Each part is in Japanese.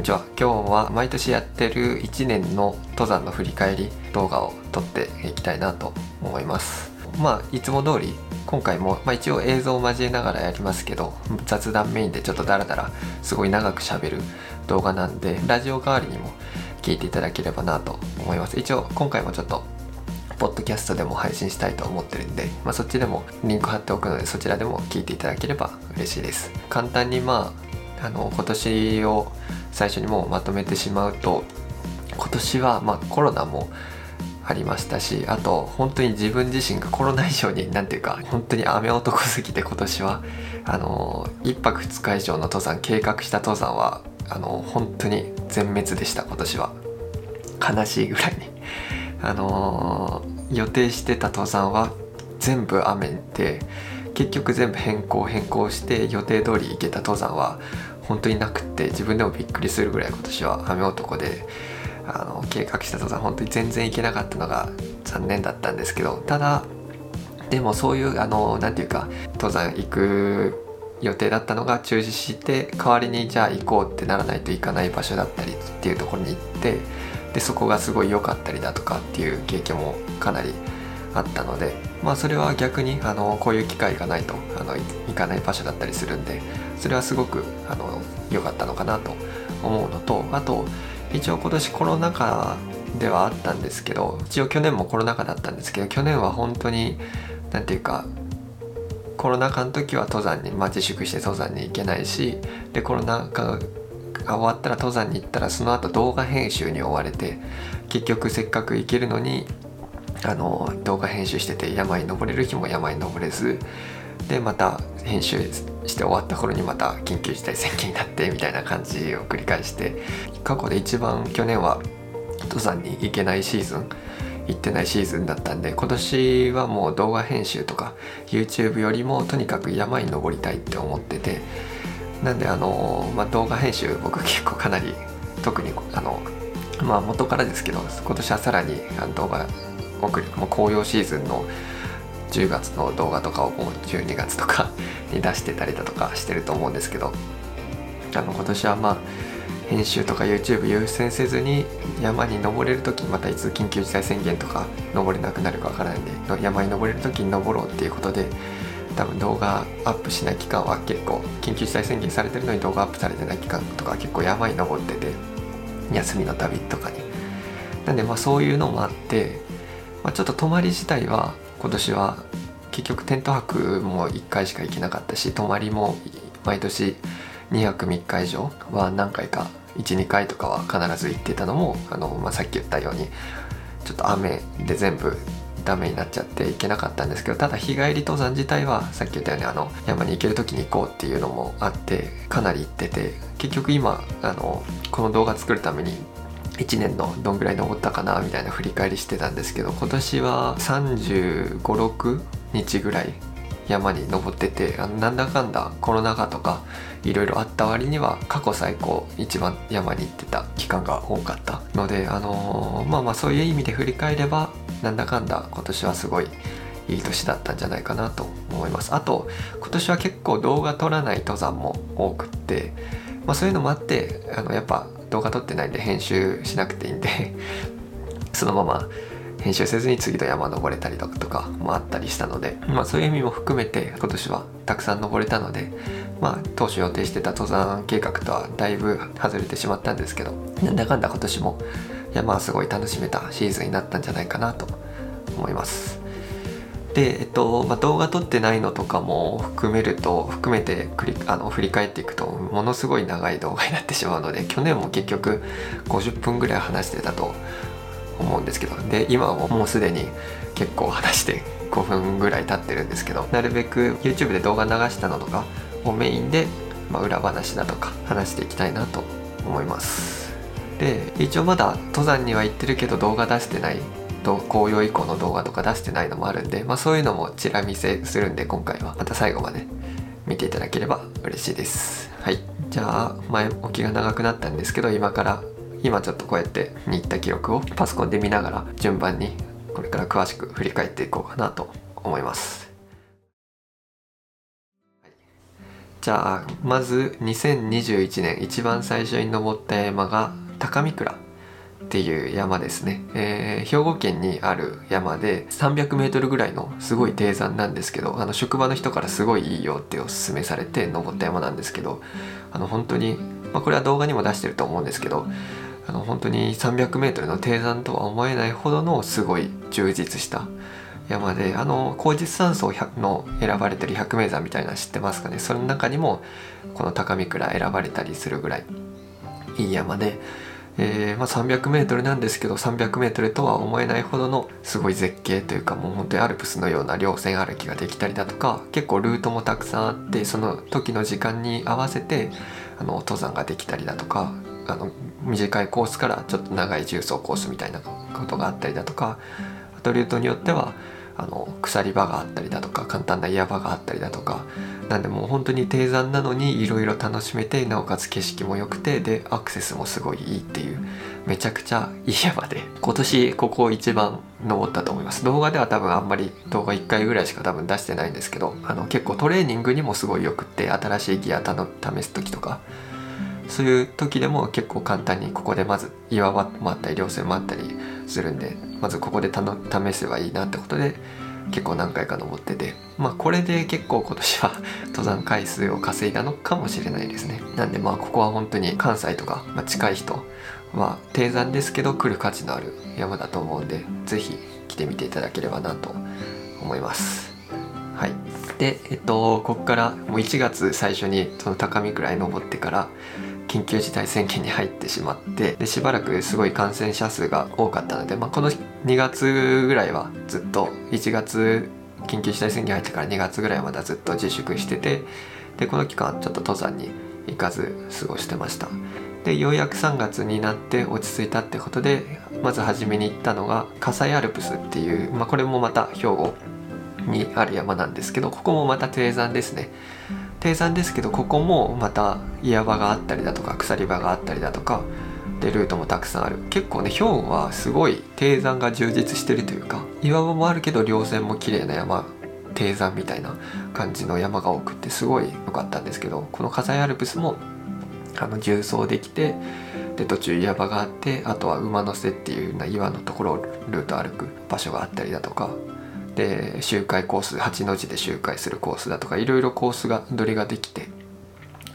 にちは。今日は毎年やってる1年の登山の振り返り動画を撮っていきたいなと思います。まあいつも通り今回も、まあ、一応映像を交えながらやりますけど雑談メインでちょっとダラダラすごい長くしゃべる動画なんでラジオ代わりにも聞いていただければなと思います。一応今回もちょっとポッドキャストでも配信したいと思ってるんで、まあ、そっちでもリンク貼っておくのでそちらでも聞いていただければ嬉しいです。簡単にまああの今年を最初にもうまとめてしまうと今年はまコロナもありましたしあと本当に自分自身がコロナ以上に何ていうか本当に雨男すぎて今年はあの1泊2日以上の登山計画した登山はあの本当に全滅でした今年は。悲しいぐらいに。あの予定してた登山は全部雨で結局全部変更変更して予定通り行けた登山は本当になくって自分でもびっくりするぐらい今年は雨男であの計画した登山本当に全然行けなかったのが残念だったんですけどただでもそういうあの何て言うか登山行く予定だったのが中止して代わりにじゃあ行こうってならないといかない場所だったりっていうところに行ってでそこがすごい良かったりだとかっていう経験もかなりあったのでまあそれは逆にあのこういう機会がないとあの行かない場所だったりするんでそれはすごくあの良かったのかなと思うのとあと一応今年コロナ禍ではあったんですけど一応去年もコロナ禍だったんですけど去年は本当に何て言うかコロナ禍の時は登山に、まあ、自粛して登山に行けないしでコロナ禍が終わったら登山に行ったらその後動画編集に追われて結局せっかく行けるのにあの動画編集してて山に登れる日も山に登れずでまた編集して終わった頃にまた緊急事態宣言になってみたいな感じを繰り返して過去で一番去年は登山に行けないシーズン行ってないシーズンだったんで今年はもう動画編集とか YouTube よりもとにかく山に登りたいって思っててなんであの、まあ、動画編集僕結構かなり特にあのまあ元からですけど今年はさらに動画送りも紅葉シーズンの10月の動画とかをもう12月とか に出してたりだとかしてると思うんですけどあの今年はまあ編集とか YouTube 優先せずに山に登れる時またいつ緊急事態宣言とか登れなくなるかわからないんで山に登れる時に登ろうっていうことで多分動画アップしない期間は結構緊急事態宣言されてるのに動画アップされてない期間とか結構山に登ってて休みの旅とかに。なんでまあそういうのもあって、まあ、ちょっと泊まり自体は今年は結局テント泊も1回しか行けなかったし泊まりも毎年2泊3日以上は何回か12回とかは必ず行ってたのもあの、まあ、さっき言ったようにちょっと雨で全部ダメになっちゃって行けなかったんですけどただ日帰り登山自体はさっき言ったようにあの山に行ける時に行こうっていうのもあってかなり行ってて結局今あのこの動画作るために1年のどんぐらい登ったかなみたいな振り返りしてたんですけど今年は3 5 6日ぐらい山に登っててあのなんだかんだコロナ禍とかいろいろあった割には過去最高一番山に行ってた期間が多かったのであのー、まあまあそういう意味で振り返ればなんだかんだ今年はすごいいい年だったんじゃないかなと思います。あと今年は結構動画撮らない登山も多くって、まあ、そういうのもあってあのやっぱ動画撮ってないんで編集しなくていいんで そのまま編集せずに次の山登れたりとかもあったりしたので、まあ、そういう意味も含めて今年はたくさん登れたので、まあ、当初予定してた登山計画とはだいぶ外れてしまったんですけどなんだかんだ今年も山はすごい楽しめたシーズンになったんじゃないかなと思います。で、えっとまあ、動画撮ってないのとかも含めると含めてくりあの振り返っていくとものすごい長い動画になってしまうので去年も結局50分ぐらい話してたと思うんですけどで今はもうすでに結構話して5分ぐらい経ってるんですけどなるべく YouTube で動画流したのとかをメインで、まあ、裏話だとか話していきたいなと思います。で一応まだ登山には行ってるけど動画出してない紅葉以降の動画とか出してないのもあるんで、まあ、そういうのもチラ見せするんで今回はまた最後まで見ていただければ嬉しいです。はい。じゃあ前置きが長くなったんですけど今から今ちょっとこうやって日った記録をパソコンで見ながら順番にこれから詳しく振り返っていこうかなと思います。じゃあまず2021年一番最初に登った山が高見倉。っていう山ですね、えー、兵庫県にある山で 300m ぐらいのすごい低山なんですけどあの職場の人からすごいいいよっておすすめされて登った山なんですけどあの本当に、まあ、これは動画にも出してると思うんですけどあの本当に 300m の低山とは思えないほどのすごい充実した山であの高実山荘の選ばれてる百名山みたいなの知ってますかね？その中にもこの高見倉選ばれたりするぐらいいい山で、えー、まあ、300m なんですけど 300m とは思えないほどのすごい絶景というかもう本当にアルプスのような稜線歩きができたりだとか結構ルートもたくさんあってその時の時間に合わせてあの登山ができたりだとかあの短いコースからちょっと長い重走コースみたいなことがあったりだとかあとルートによってはあの鎖場があったりだとか簡単な岩場があったりだとかなんでもう本当に低山なのにいろいろ楽しめてなおかつ景色も良くてでアクセスもすごいいいっていうめちゃくちゃいい山で今年ここ一番登ったと思います。動画では多分あんまり動画1回ぐらいしか多分出してないんですけどあの結構トレーニングにもすごいよくって新しいギア試す時とかそういう時でも結構簡単にここでまず岩場もあったり稜線もあったりするんでまずここで試せばいいなってことで結構何回か登っててまあこれで結構今年は登山回数を稼いだのかもしれないですね。なんでまあここは本当に関西とか、ま、近い人は低山ですけど来る価値のある山だと思うんで是非来てみていただければなと思います。はい。でえっとここからもう1月最初にその高見くらい登ってから緊急事態宣言に入ってしまってでしばらくすごい感染者数が多かったので、まあ、この2月ぐらいはずっと1月緊急事態宣言入ってから2月ぐらいまでずっと自粛しててでこの期間ちょっと登山に行かず過ごしてました。でようやく3月になって落ち着いたってことでまず初めに行ったのが葛西アルプスっていう、まあ、これもまた兵庫にある山なんですけどここもまた低山ですね。低山ですけどここもまた岩場があったりだとか鎖場があったりだとかでルートもたくさんある。結構ね兵庫はすごい低山が充実してるというか岩場もあるけど稜線も綺麗な山低山みたいな感じの山が多くてすごい良かったんですけどこの火災アルプスもあの重走できてで途中岩場があってあとは馬の背っていうような岩のところをルート歩く場所があったりだとかで周回コース8の字で周回するコースだとかいろいろコースが取りができて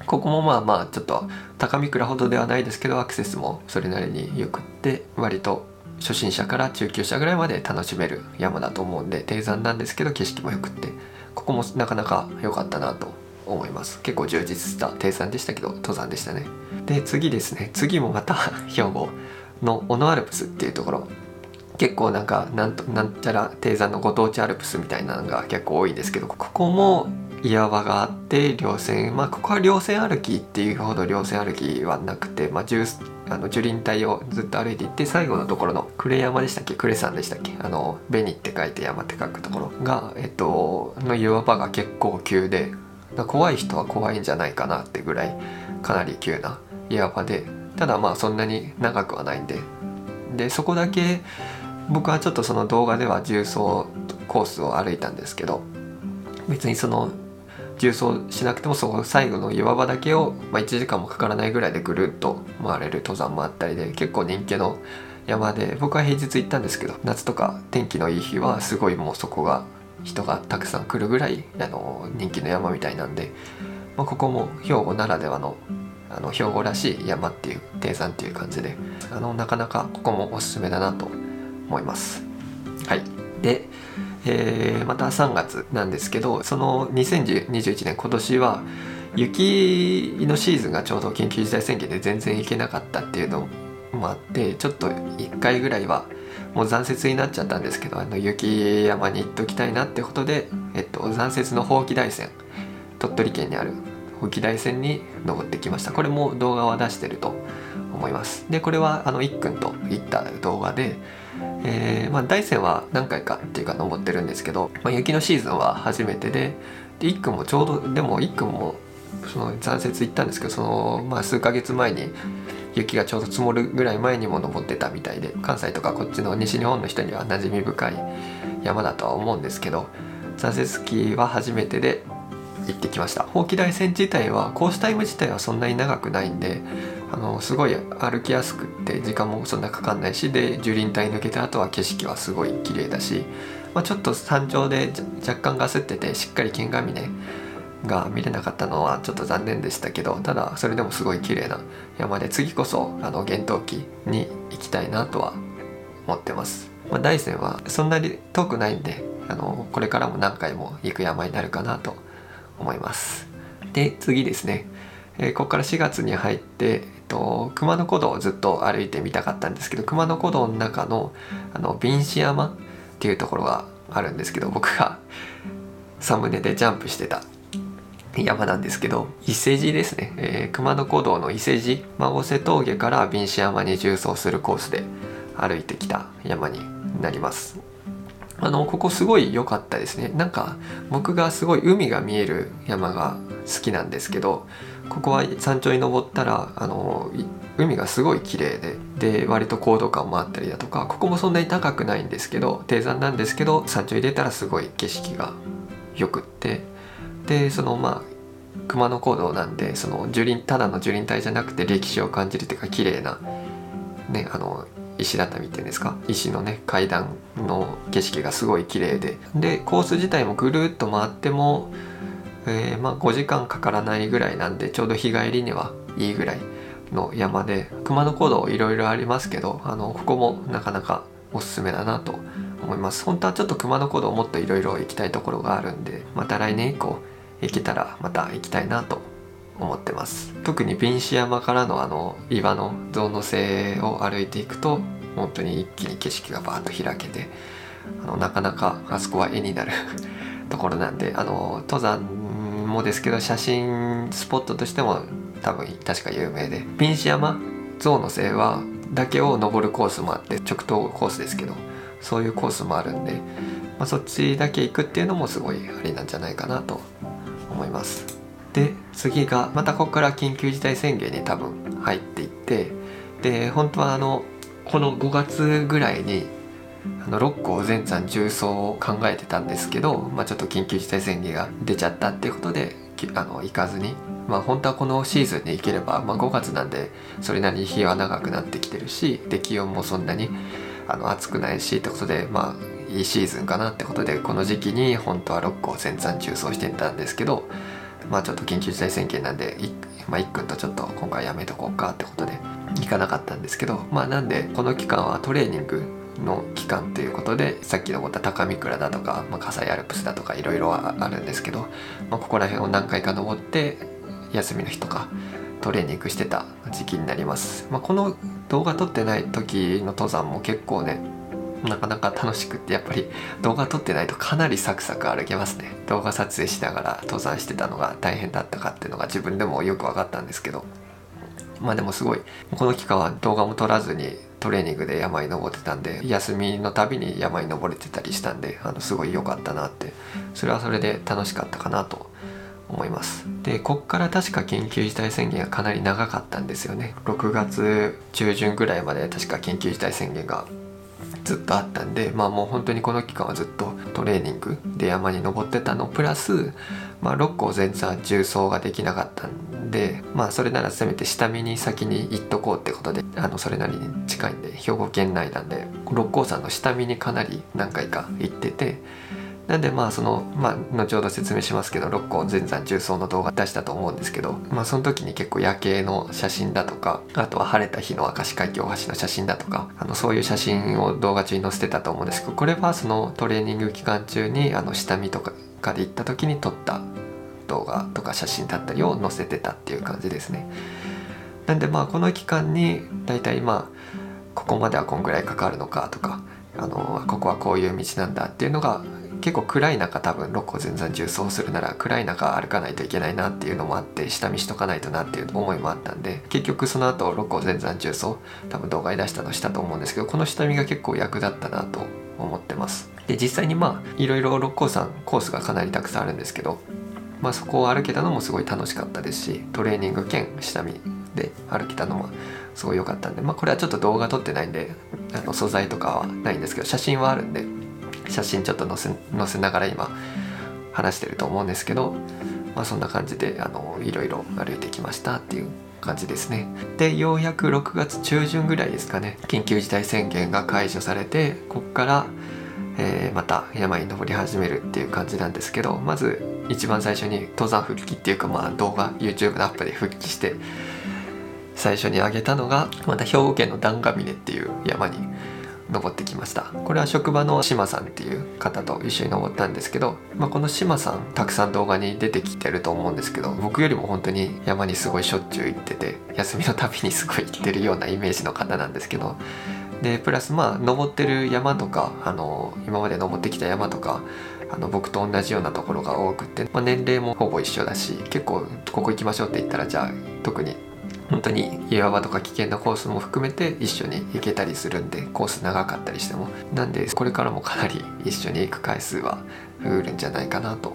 ここもまあまあちょっと高見倉ほどではないですけどアクセスもそれなりによくって割と初心者から中級者ぐらいまで楽しめる山だと思うんで低山なんですけど景色もよくってここもなかなか良かったなと思います。結構充実した低山でしたけど登山でしたね。で次ですね。次もまた兵庫の小野アルプスっていうところ。結構なんかなんとなんちゃら低山のご当地アルプスみたいなのが結構多いんですけどここも岩場があって稜線まあここは稜線歩きっていうほど稜線歩きはなくて、まあ、あの樹林帯をずっと歩いていって最後のところの呉山でしたっけ？呉山でしたっけ？あの紅って書いて山って書くところがえっとの岩場が結構急で怖い人は怖いんじゃないかなってぐらいかなり急な岩場でただまあそんなに長くはないんで。でそこだけ僕はちょっとその動画では重走コースを歩いたんですけど別にその重走しなくてもそこ最後の岩場だけを、まあ、1時間もかからないぐらいでぐるっと回れる登山もあったりで結構人気の山で僕は平日行ったんですけど夏とか天気のいい日はすごいもうそこが人がたくさん来るぐらいあの人気の山みたいなんで、まあ、ここも兵庫ならではのあの兵庫らしい山っていう低山っていう感じであのなかなかここもおすすめだなと思います。はい、で、えー、また3月なんですけどその2021年今年は雪のシーズンがちょうど緊急事態宣言で全然行けなかったっていうのもあってちょっと1回ぐらいはもう残雪になっちゃったんですけどあの雪山に行っときたいなってことで、えっと、残雪のほうき大山鳥取県にあるほうき大山に登ってきました。これも動画は出してると思います。でこれはあのいっくんと行った動画でえー、まあ、大山は何回かっていうか登ってるんですけど、まあ、雪のシーズンは初めてでで1区もちょうどでも1区もその残雪行ったんですけどその、まあ、数ヶ月前に雪がちょうど積もるぐらい前にも登ってたみたいで関西とかこっちの西日本の人には馴染み深い山だとは思うんですけど残雪期は初めてで行ってきました。ほうき台線自体はコースタイム自体はそんなに長くないんであのすごい歩きやすくって時間もそんなかかんないしで樹林帯抜けた後は景色はすごい綺麗だし、まあ、ちょっと山頂で若干ガスっててしっかり剣ヶ峰が見れなかったのはちょっと残念でしたけどただそれでもすごい綺麗な山で次こそあの厳冬期に行きたいなとは思ってます、まあ、大山はそんなに遠くないんであのこれからも何回も行く山になるかなと思います。で次ですね、えー、ここから4月に入って、と、熊野古道をずっと歩いてみたかったんですけど熊野古道の中のあの瓶子山っていうところがあるんですけど僕がサムネでジャンプしてた山なんですけど伊勢路ですね、えー、熊野古道の伊勢路孫瀬峠から瓶子山に縦走するコースで歩いてきた山になります。あのここすごい良かったですね。なんか僕がすごい海が見える山が好きなんですけどここは山頂に登ったらあの海がすごい綺麗でで割と高度感もあったりだとかここもそんなに高くないんですけど低山なんですけど山頂に出たらすごい景色がよくってでそのまあ熊野古道なんでその樹林ただの樹林帯じゃなくて歴史を感じるというか綺麗なねあの石畳っていうんですか？石のね階段の景色がすごい綺麗で。でコース自体もぐるっと回っても、えー、まあ、5時間かからないぐらいなんでちょうど日帰りにはいいぐらいの山で熊野古道いろいろありますけどあのここもなかなかおすすめだなと思います。本当はちょっと熊野古道もっといろいろ行きたいところがあるんでまた来年以降行けたらまた行きたいなと思ってます。特に瓶子山からのあの岩の象の背を歩いていくと本当に一気に景色がバーッと開けてあのなかなかあそこは絵になる ところなんであの登山もですけど写真スポットとしても多分確か有名で瓶子山象の背はだけを登るコースもあって直投コースですけどそういうコースもあるんで、まあ、そっちだけ行くっていうのもすごいありなんじゃないかなと思います。で次がまたここから緊急事態宣言に多分入っていってで本当はあのこの5月ぐらいにあの六甲全山重走を考えてたんですけど、まあ、ちょっと緊急事態宣言が出ちゃったっていうことであの行かずに、まあ、本当はこのシーズンに行ければ、まあ、5月なんでそれなりに日は長くなってきてるしで気温もそんなにあの暑くないしってことでまあいいシーズンかなってことでこの時期に本当は六甲全山重走してたんですけどまあちょっと緊急事態宣言なんでまあ、一君とちょっと今回やめとこうかってことで行かなかったんですけどまあなんでこの期間はトレーニングの期間ということでさっき登った高見倉だとか、まあ、葛西アルプスだとかいろいろあるんですけど、まあ、ここら辺を何回か登って休みの日とかトレーニングしてた時期になります、まあ、この動画撮ってない時の登山も結構ねなかなか楽しくってやっぱり動画撮ってないとかなりサクサク歩けますね。動画撮影しながら登山してたのが大変だったかっていうのが自分でもよく分かったんですけど。まあでもすごいこの期間は動画も撮らずにトレーニングで山に登ってたんで休みのたびに山に登れてたりしたんであのすごい良かったなって。それはそれで楽しかったかなと思います。でこっから確か緊急事態宣言がかなり長かったんですよね。6月中旬ぐらいまで確か緊急事態宣言がずっとあったんでまあもう本当にこの期間はずっとトレーニングで山に登ってたのプラス、まあ、六甲全然重走ができなかったんでまあそれならせめて下見に先に行っとこうってことであのそれなりに近いんで兵庫県内なんで六甲山の下見にかなり何回か行ってて。なんでまあそのまあ後ほど説明しますけど六甲全山重走の動画出したと思うんですけどまあその時に結構夜景の写真だとかあとは晴れた日の明石海峡大橋の写真だとかあのそういう写真を動画中に載せてたと思うんですけどこれはそのトレーニング期間中にあの下見とかで行った時に撮った動画とか写真だったりを載せてたっていう感じですね。なんでまあこの期間に大体まあここまではこんぐらいかかるのかとかあのここはこういう道なんだっていうのが結構暗い中多分六甲全山重走するなら暗い中歩かないといけないなっていうのもあって下見しとかないとなっていう思いもあったんで結局その後六甲全山重走多分動画に出したのしたと思うんですけどこの下見が結構役立ったなと思ってます。で実際にまあいろいろ六甲山コースがかなりたくさんあるんですけどまあそこを歩けたのもすごい楽しかったですしトレーニング兼下見で歩けたのもすごい良かったんでまあこれはちょっと動画撮ってないんであの素材とかはないんですけど写真はあるんで写真ちょっと載せ載せながら今話してると思うんですけどまあ、そんな感じであのいろいろ歩いてきましたっていう感じですね。でようやく6月中旬ぐらいですかね。緊急事態宣言が解除されてこっから、えー、また山に登り始めるっていう感じなんですけどまず一番最初に登山復帰っていうかまあ動画 YouTube のアップで復帰して最初に上げたのがまた兵庫県の段ヶ峰っていう山に登ってきました。これは職場の島さんっていう方と一緒に登ったんですけど、まあ、この島さんたくさん動画に出てきてると思うんですけど僕よりも本当に山にすごいしょっちゅう行ってて休みのたびにすごい行ってるようなイメージの方なんですけどでプラスまあ登ってる山とかあの今まで登ってきた山とかあの僕と同じようなところが多くて、まあ、年齢もほぼ一緒だし結構ここ行きましょうって言ったらじゃあ特に本当に岩場とか危険なコースも含めて一緒に行けたりするんでコース長かったりしても。なんでこれからもかなり一緒に行く回数は増えるんじゃないかなと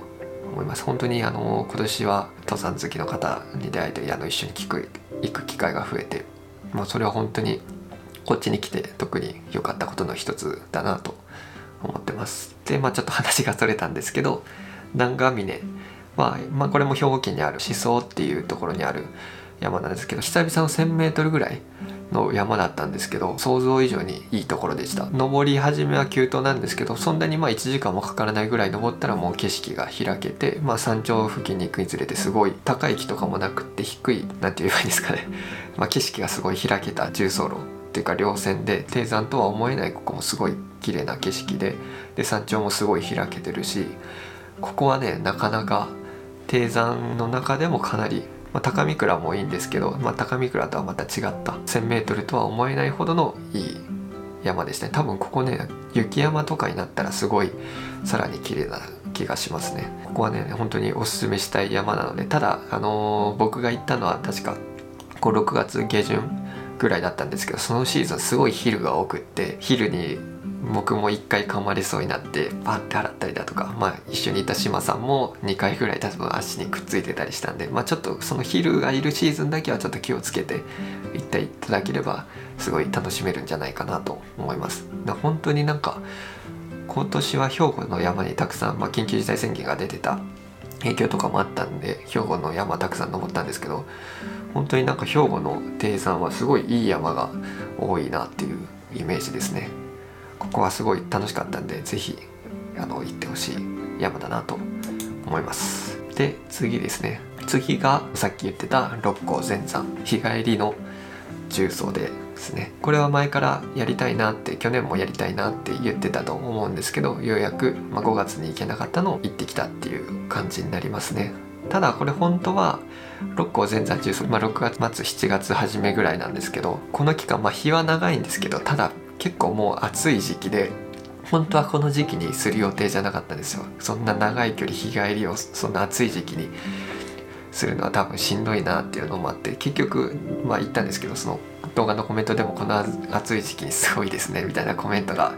思います。本当にあの今年は登山好きの方に出会えてあの一緒に聞く行く機会が増えてもうそれは本当にこっちに来て特に良かったことの一つだなと思ってます。でまあちょっと話がそれたんですけど南ヶ峰は、まあ、これも兵庫県にある思想っていうところにある山なんですけど久々の 1,000m ぐらいの山だったんですけど想像以上にいいところでした。登り始めは急登なんですけどそんなにまあ1時間もかからないぐらい登ったらもう景色が開けて、まあ、山頂付近に行くにつれてすごい高い木とかもなくって低い何て言えばいいんですかね、まあ、景色がすごい開けた重走路っていうか稜線で低山とは思えないここもすごい綺麗な景色でで山頂もすごい開けてるしここはねなかなか低山の中でもかなりまあ、高見倉もいいんですけど、まあ、高見倉とはまた違った。1,000m とは思えないほどのいい山でしたね。多分ここね雪山とかになったらすごいさらに綺麗な気がしますね。ここはね本当におすすめしたい山なのでただあのー、僕が行ったのは確かこう6月下旬ぐらいだったんですけどそのシーズンすごいヒルが多くってヒルに僕も1回噛まれそうになってパッて洗ったりだとか、まあ、一緒にいた島さんも2回ぐらい多分足にくっついてたりしたんで、まあ、ちょっとそのヒルがいるシーズンだけはちょっと気をつけて行っていただければすごい楽しめるんじゃないかなと思います。本当になんか今年は兵庫の山にたくさん、まあ、緊急事態宣言が出てた影響とかもあったんで兵庫の山たくさん登ったんですけど本当になんか兵庫の低山はすごいいい山が多いなっていうイメージですね。ここはすごい楽しかったんで是非あの行ってほしい山だなと思います。で次ですね。次がさっき言ってた六甲全山。日帰りの重曹でですね。これは前からやりたいなって去年もやりたいなって言ってたと思うんですけどようやく、まあ、5月に行けなかったのを行ってきたっていう感じになりますね。ただこれ本当は六甲全山重曹、まあ、6月末7月初めぐらいなんですけどこの期間、まあ、日は長いんですけどただ結構もう暑い時期で本当はこの時期にする予定じゃなかったんですよ。そんな長い距離日帰りをそんな暑い時期にするのは多分しんどいなっていうのもあって結局まあ言ったんですけどその動画のコメントでもこの暑い時期にすごいですねみたいなコメントが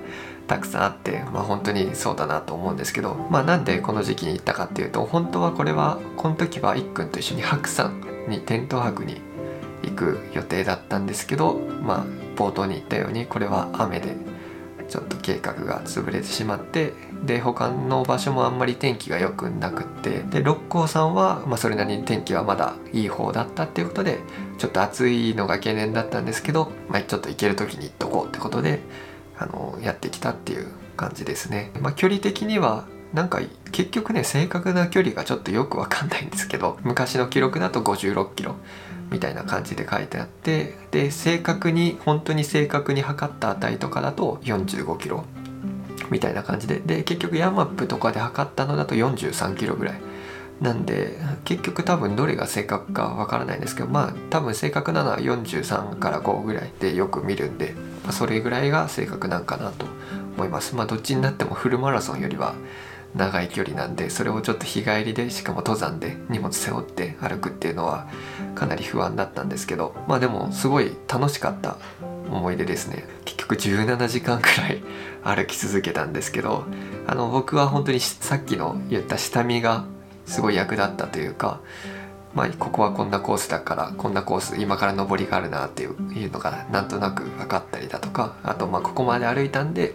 たくさんあってまあ本当にそうだなと思うんですけどまあなんでこの時期に行ったかっていうと本当はこれはこの時はいっくんと一緒に白山にテント泊に行く予定だったんですけどまあ冒頭に言ったようにこれは雨でちょっと計画が潰れてしまってで他の場所もあんまり天気が良くなくってで六甲さんは、まあ、それなりに天気はまだいい方だったっていうことでちょっと暑いのが懸念だったんですけど、まあ、ちょっと行ける時に行っとこうってことであのやってきたっていう感じですね。まあ、距離的にはなんか結局ね正確な距離がちょっとよくわかんないんですけど昔の記録だと56キロみたいな感じで書いてあってで正確に本当に正確に測った値とかだと45キロみたいな感じで。で結局ヤマップとかで測ったのだと43キロぐらいなんで結局多分どれが正確かわからないんですけどまあ多分正確なのは43から5ぐらいでよく見るんで、まあ、それぐらいが正確なんかなと思います。まあどっちになってもフルマラソンよりは長い距離なんでそれをちょっと日帰りでしかも登山で荷物背負って歩くっていうのはかなり不安だったんですけどまあでもすごい楽しかった思い出ですね。結局17時間くらい歩き続けたんですけどあの僕は本当にさっきの言った下見がすごい役立ったというかまあ、ここはこんなコースだからこんなコース今から登りがあるなっていうのがなんとなく分かったりだとかあとまあここまで歩いたんで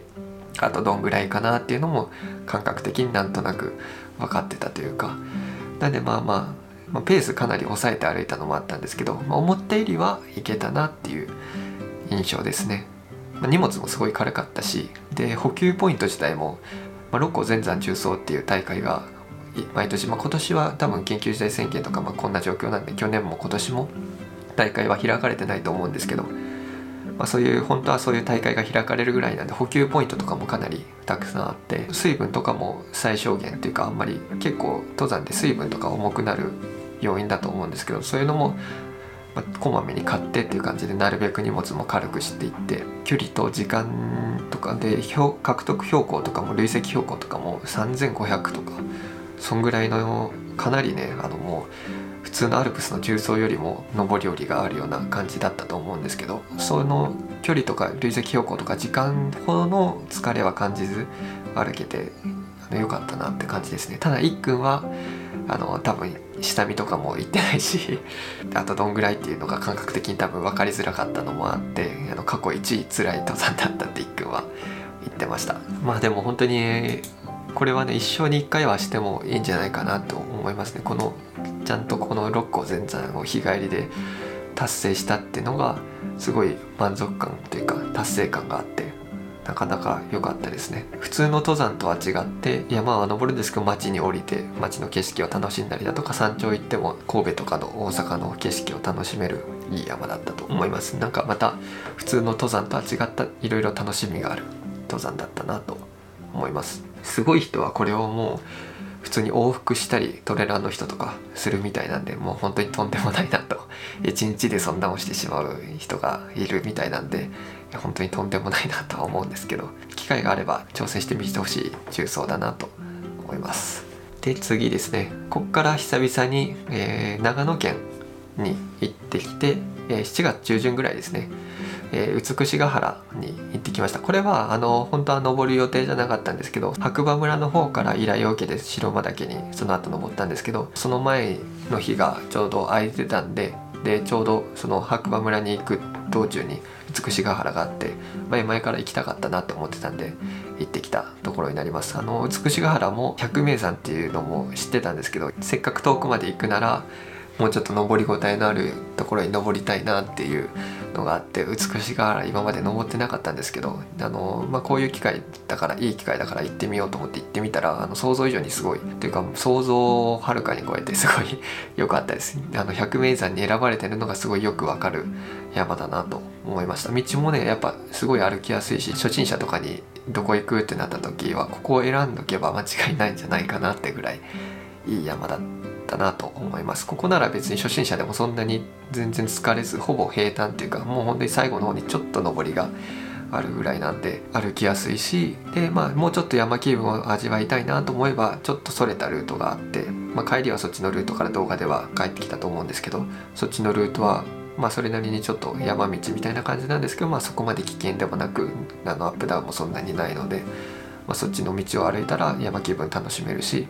あとどんぐらいかなっていうのも感覚的になんとなく分かってたというか。なんでまあまあ、まあ、ペースかなり抑えて歩いたのもあったんですけど、まあ、思ったよりはいけたなっていう印象ですね、まあ、荷物もすごい軽かったしで補給ポイント自体も、まあ、六甲全山重曹っていう大会が毎年、まあ、今年は多分緊急事態宣言とかまあこんな状況なんで去年も今年も大会は開かれてないと思うんですけど、まあ、そういう本当はそういう大会が開かれるぐらいなんで補給ポイントとかもかなりたくさんあって水分とかも最小限っていうかあんまり結構登山で水分とか重くなる要因だと思うんですけどそういうのもまあ、こまめに買ってっていう感じでなるべく荷物も軽くしていって距離と時間とかで獲得標高とかも累積標高とかも3500とかそんぐらいのかなりねあのもう普通のアルプスの重曹よりも上り下りがあるような感じだったと思うんですけどその距離とか累積標高とか時間ほどの疲れは感じず歩けて良かったなって感じですね。ただいっくんはあの多分下見とかも行ってないし あとどんぐらいっていうのが感覚的に多分分かりづらかったのもあってあの過去一位辛い登山だったっていっくんは言ってました。まあでも本当にこれはね一生に一回はしてもいいんじゃないかなと思いますね。このちゃんとこの六甲全山を日帰りで達成したっていうのがすごい満足感というか達成感があってなかなか良かったですね。普通の登山とは違って山は登るんですけど街に降りて街の景色を楽しんだりだとか山頂行っても神戸とかの大阪の景色を楽しめるいい山だったと思います。なんかまた普通の登山とは違ったいろいろ楽しみがある登山だったなと思います。すごい人はこれをもう普通に往復したりトレーラーの人とかするみたいなんでもう本当にとんでもないなと。一日でそんなをしてしまう人がいるみたいなんで本当にとんでもないなとは思うんですけど機会があれば挑戦してみてほしい重曹だなと思います。で次ですね。こっから久々に、えー、長野県に行ってきて、えー、7月中旬ぐらいですね。えー、美しが原に行ってきました。これはあの本当は登る予定じゃなかったんですけど白馬村の方から依頼を受けて白馬岳にその後登ったんですけどその前の日がちょうど空いてたんででちょうどその白馬村に行く道中に美しが原があって前々から行きたかったなって思ってたんで行ってきたところになります。あの美しが原も百名山っていうのも知ってたんですけどせっかく遠くまで行くならもうちょっと登りごたえのあるところに登りたいなっていうのがあって美しが原今まで登ってなかったんですけどあの、まあ、こういう機会だからいい機会だから行ってみようと思って行ってみたらあの想像以上にすごいというか想像をはるかに超えてすごい良かったです。あの百名山に選ばれてるのがすごいよくわかる山だなと思いました。道もねやっぱすごい歩きやすいし初心者とかにどこ行くってなった時はここを選んどけば間違いないんじゃないかなってぐらいいい山だった。ったなと思います。ここなら別に初心者でもそんなに全然疲れずほぼ平坦っていうかもう本当に最後の方にちょっと上りがあるぐらいなんで歩きやすいしでまあもうちょっと山気分を味わいたいなと思えばちょっとそれたルートがあって、まあ、帰りはそっちのルートから動画では帰ってきたと思うんですけどそっちのルートはまあそれなりにちょっと山道みたいな感じなんですけど、まあ、そこまで危険でもなくあのアップダウンもそんなにないので、まあ、そっちの道を歩いたら山気分楽しめるし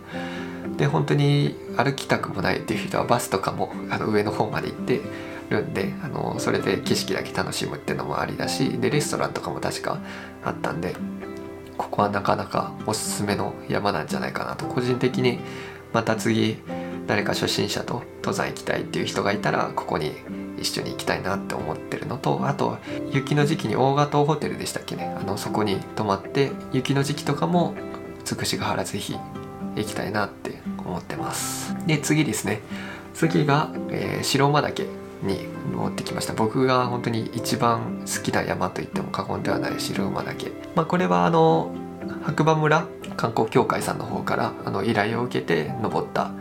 で本当に歩きたくもないっていう人はバスとかもあの上の方まで行ってるんであのそれで景色だけ楽しむっていうのもありだしでレストランとかも確かあったんでここはなかなかおすすめの山なんじゃないかなと個人的にまた次誰か初心者と登山行きたいっていう人がいたらここに一緒に行きたいなって思ってるのとあと雪の時期に大型ホテルでしたっけねあのそこに泊まって雪の時期とかもつくしが原ぜひ行きたいなって思ってます。で次ですね。次が、えー、白馬岳に登ってきました。僕が本当に一番好きな山といっても過言ではない白馬岳、まあ、これはあの白馬村観光協会さんの方からあの依頼を受けて登った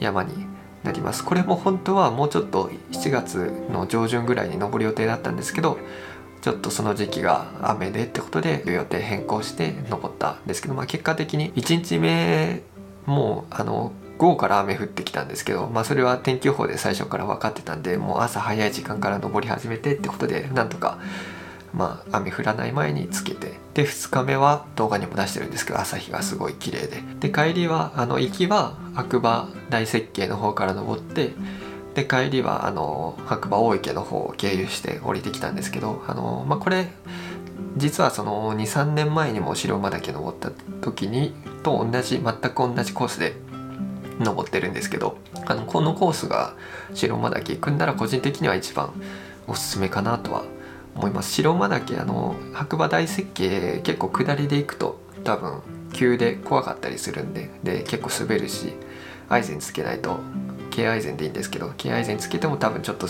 山になります。これも本当はもうちょっと7月の上旬ぐらいに登る予定だったんですけどちょっとその時期が雨でってことで予定変更して登ったんですけど、まあ、結果的に1日目もうあの午後から雨降ってきたんですけど、まあ、それは天気予報で最初から分かってたんでもう朝早い時間から登り始めてってことでなんとか、まあ、雨降らない前につけてで2日目は動画にも出してるんですけど朝日がすごい綺麗で。で帰りはあの行きは白馬大雪渓の方から登ってで帰りはあの白馬大池の方を経由して降りてきたんですけどあの、まあ、これ実はその23年前にも白馬岳登った時にと同じ全く同じコースで登ってるんですけどあのこのコースが白馬岳行くんなら個人的には一番おすすめかなとは思います。白馬岳あの白馬大雪渓結構下りで行くと多分急で怖かったりするんでで結構滑るしアイゼンつけないと軽アイゼンでいいんですけど軽アイゼンつけても多分ちょっと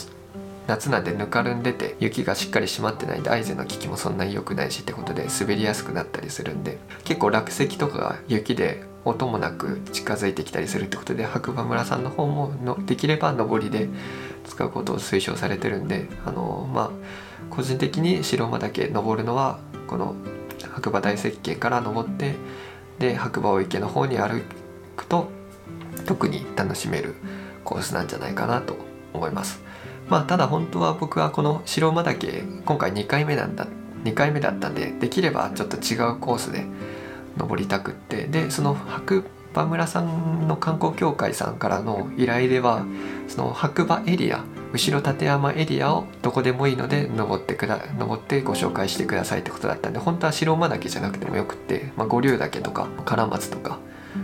夏なんでぬかるんでて雪がしっかり締まってないんでアイゼンの効きもそんなに良くないしってことで滑りやすくなったりするんで結構落石とかが雪で音もなく近づいてきたりするってことで白馬村さんの方ものできれば上りで使うことを推奨されてるんであのまあ個人的に白馬岳登るのはこの白馬大雪渓から登ってで白馬大池の方に歩くと特に楽しめるコースなんじゃないかなと思います。まあただ本当は僕はこの白馬岳今回2回目なんだ2回目だったんでできればちょっと違うコースで登りたくってでその白馬村さんの観光協会さんからの依頼ではその白馬エリア後ろ立山エリアをどこでもいいので登ってくだ登ってご紹介してくださいってことだったんで本当は白馬岳じゃなくてもよくって、まあ、五竜岳とか唐松とか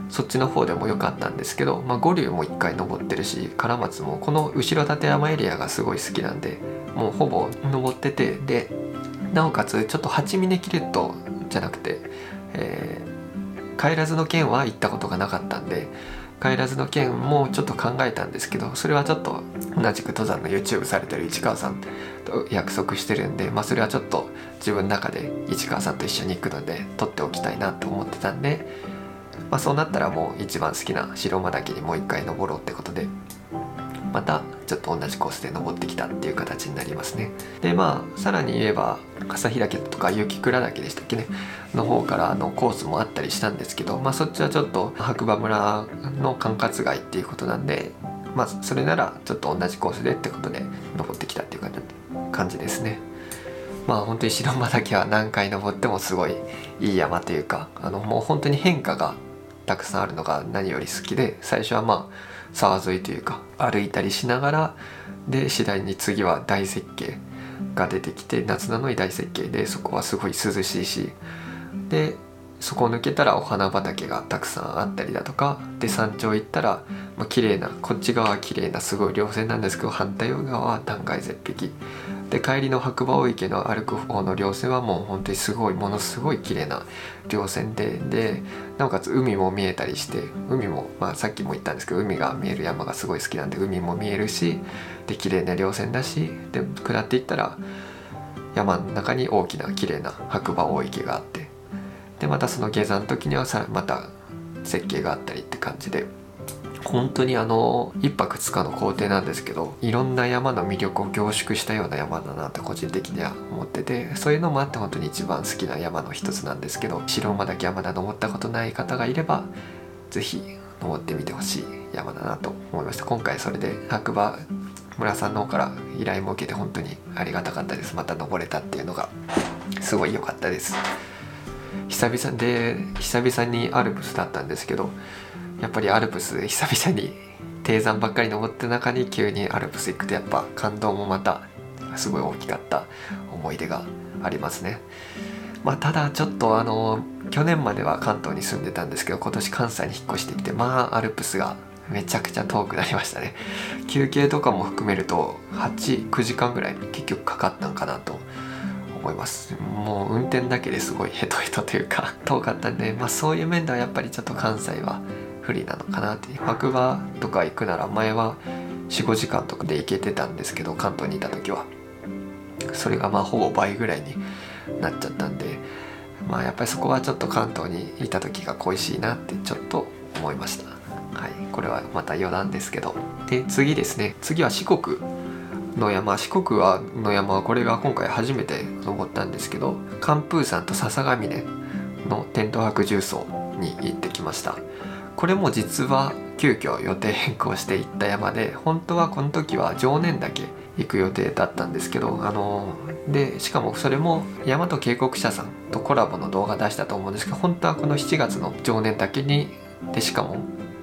そっちの方でも良かったんですけど、まあ、五竜も一回登ってるし唐松もこの後ろ立山エリアがすごい好きなんでもうほぼ登っててでなおかつちょっと八峰キレットじゃなくて、えー、帰らずの県は行ったことがなかったんで帰らずの県もちょっと考えたんですけどそれはちょっと同じく登山の YouTube されてる市川さんと約束してるんで、まあ、それはちょっと自分の中で市川さんと一緒に行くので撮っておきたいなと思ってたんでまあ、そうなったらもう一番好きな白馬岳にもう一回登ろうってことでまたちょっと同じコースで登ってきたっていう形になりますね。でまあさらに言えば旭岳とか雪倉岳でしたっけねの方からのコースもあったりしたんですけどまあそっちはちょっと白馬村の管轄外っていうことなんでまあそれならちょっと同じコースでってことで登ってきたっていう感じですね。まあ本当に白馬岳は何回登ってもすごいいい山というかあのもう本当に変化がたくさんあるのが何より好きで最初はまあ沢沿いというか歩いたりしながらで次第に次は大雪渓が出てきて夏なのに大雪渓でそこはすごい涼しいしでそこを抜けたらお花畑がたくさんあったりだとかで山頂行ったら、まあ綺麗なこっち側は綺麗なすごい稜線なんですけど反対側は断崖絶壁。で帰りの白馬大池の歩く方の稜線はもう本当にすごいものすごい綺麗な稜線ででなおかつ海も見えたりして海も、まあ、さっきも言ったんですけど海が見える山がすごい好きなんで海も見えるしで綺麗な稜線だしで下っていったら山の中に大きな綺麗な白馬大池があってでまたその下山の時にはさまた設計があったりって感じで本当にあの1泊2日の行程なんですけどいろんな山の魅力を凝縮したような山だなって個人的には思っててそういうのもあって本当に一番好きな山の一つなんですけど白馬岳山田登ったことない方がいれば是非登ってみてほしい山だなと思いました。今回それで白馬村さんの方から依頼も受けて本当にありがたかったです。また登れたっていうのがすごい良かったです。久々で久々にアルプスだったんですけどやっぱりアルプス 久々に低山ばっかり登った中に急にアルプス行くとやっぱ感動もまたすごい大きかった思い出がありますね。まあ、ただちょっとあの去年までは関東に住んでたんですけど今年関西に引っ越してきてまあアルプスがめちゃくちゃ遠くなりましたね休憩とかも含めると89時間ぐらい結局かかったんかなと思いますもう運転だけですごいヘトヘトというか遠かったんで、まあ、そういう面ではやっぱりちょっと関西は不利なのかなって。白馬とか行くなら前は45時間とかで行けてたんですけど関東にいた時は。それがまあほぼ倍ぐらいになっちゃったんでまあやっぱりそこはちょっと関東にいた時が恋しいなってちょっと思いました。はい。これはまた余談ですけど。で次ですね。次は四国の山。四国はの山はこれが今回初めて登ったんですけど寒風山と笹ヶ峰のテント泊重曹に行ってきました。これも実は急遽予定変更して行った山で本当はこの時は常念岳行く予定だったんですけどあのでしかもそれも大和渓谷社さんとコラボの動画出したと思うんですけど本当はこの7月の常念岳にでしかも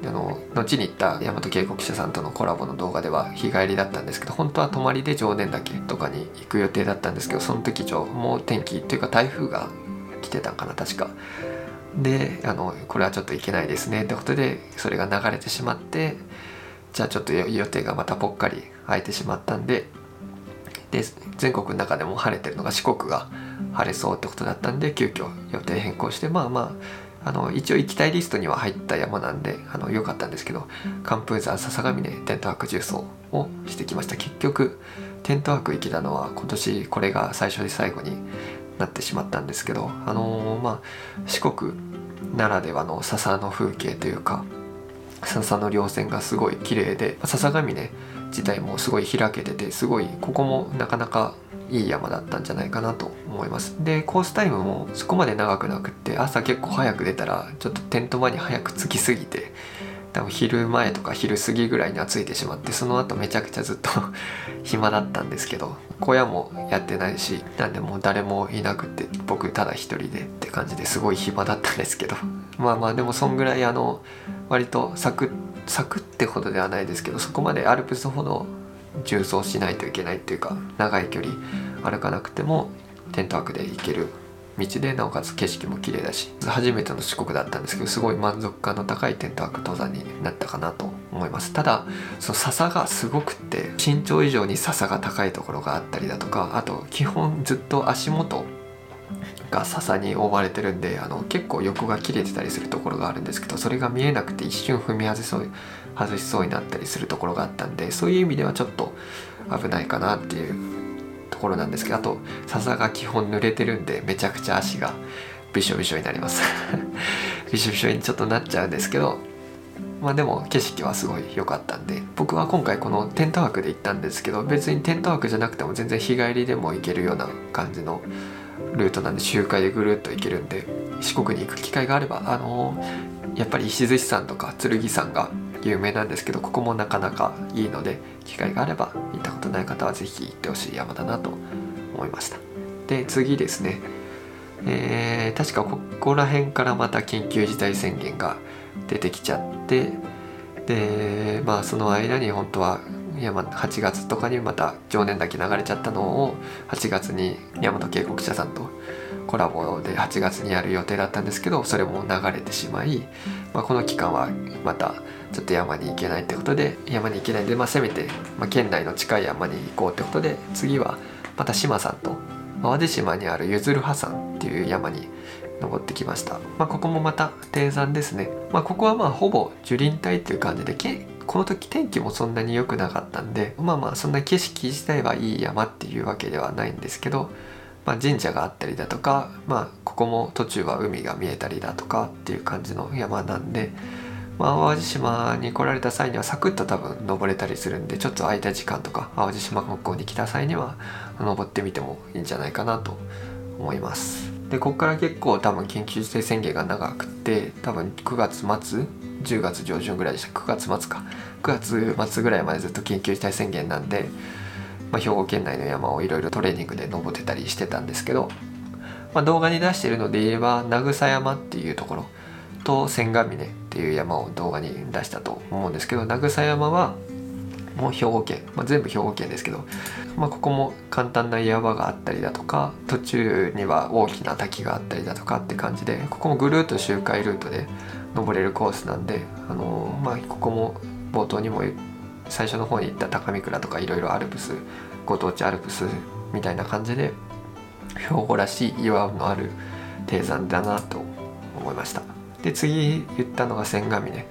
あの後に行った大和渓谷社さんとのコラボの動画では日帰りだったんですけど本当は泊まりで常念岳とかに行く予定だったんですけどその時もう天気っていうか台風が来てたんかな確か。であのこれはちょっといけないですねってことでそれが流れてしまってじゃあちょっと予定がまたぽっかり空いてしまったんでで全国の中でも晴れてるのが四国が晴れそうってことだったんで急遽予定変更してまあまああの一応行きたいリストには入った山なんであの良かったんですけど寒風山笹ヶ峰テント泊重曹をしてきました。結局テント泊行きたのは今年これが最初で最後になってしまったんですけどあのー、まあ四国ならではの笹の風景というか笹の稜線がすごい綺麗で笹ヶ峰自体もすごい開けててすごいここもなかなかいい山だったんじゃないかなと思います。でコースタイムもそこまで長くなくって朝結構早く出たらちょっとテント場に早く着きすぎて多分昼前とか昼過ぎぐらいには着いてしまってその後めちゃくちゃずっと 暇だったんですけど小屋もやってないしなんでもう誰もいなくて僕ただ一人でって感じですごい暇だったんですけど。まあまあでもそんぐらいあの割とサクサクってほどではないですけどそこまでアルプスほど重走しないといけないっていうか長い距離歩かなくてもテント泊で行ける道でなおかつ景色も綺麗だし初めての四国だったんですけどすごい満足感の高いテント泊登山になったかなと思います。ただその笹がすごくって身長以上に笹が高いところがあったりだとかあと基本ずっと足元が笹に覆われてるんであの結構横が切れてたりするところがあるんですけどそれが見えなくて一瞬踏み外そう外しそうになったりするところがあったんでそういう意味ではちょっと危ないかなっていうところなんですけどあと笹が基本濡れてるんでめちゃくちゃ足がびしょびしょになります。びしょびしょにちょっとなっちゃうんですけどまあでも景色はすごい良かったんで僕は今回このテント泊で行ったんですけど別にテント泊じゃなくても全然日帰りでも行けるような感じのルートなんで周回でぐるっと行けるんで四国に行く機会があればあのー、やっぱり石鎚山とか剣山が有名なんですけどここもなかなかいいので機会があれば行ったことない方は是非行ってほしい山だなと思いました。で次ですね。えー、確かここら辺からまた緊急事態宣言が出てきちゃってでまあその間に本当はいやま8月とかにまた常年岳流れちゃったのを8月に大和渓谷社さんとコラボで8月にやる予定だったんですけどそれも流れてしまい、まあ、この期間はまたちょっと山に行けないってことで山に行けないんで、まあ、せめて、まあ、県内の近い山に行こうってことで次はまた志さんと淡路島にあるゆずる破山っていう山に登ってきました、まあ、ここもまた低山ですね、まあ、ここはまあほぼ樹林帯っていう感じでこの時天気もそんなに良くなかったんでまあまあそんな景色自体はいい山っていうわけではないんですけど、まあ、神社があったりだとか、まあ、ここも途中は海が見えたりだとかっていう感じの山なんで、まあ、淡路島に来られた際にはサクッと多分登れたりするんでちょっと空いた時間とか淡路島国港に来た際には登ってみてもいいんじゃないかなと思います。でここから結構多分緊急事態宣言が長くて多分9月末10月上旬ぐらいでした9月末か9月末ぐらいまでずっと緊急事態宣言なんで、まあ、兵庫県内の山をいろいろトレーニングで登ってたりしてたんですけど、まあ、動画に出してるので言えば名草山っていうところと千ヶ峰っていう山を動画に出したと思うんですけど名草山はもう兵庫県、まあ、全部兵庫県ですけど、まあ、ここも簡単な岩場があったりだとか途中には大きな滝があったりだとかって感じでここもぐるっと周回ルートで登れるコースなんで、あのまあ、ここも冒頭にも言最初の方に行った高見倉とかいろいろアルプスご当地アルプスみたいな感じで兵庫らしい岩のある低山だなと思いました。で次言ったのが千ヶ峰。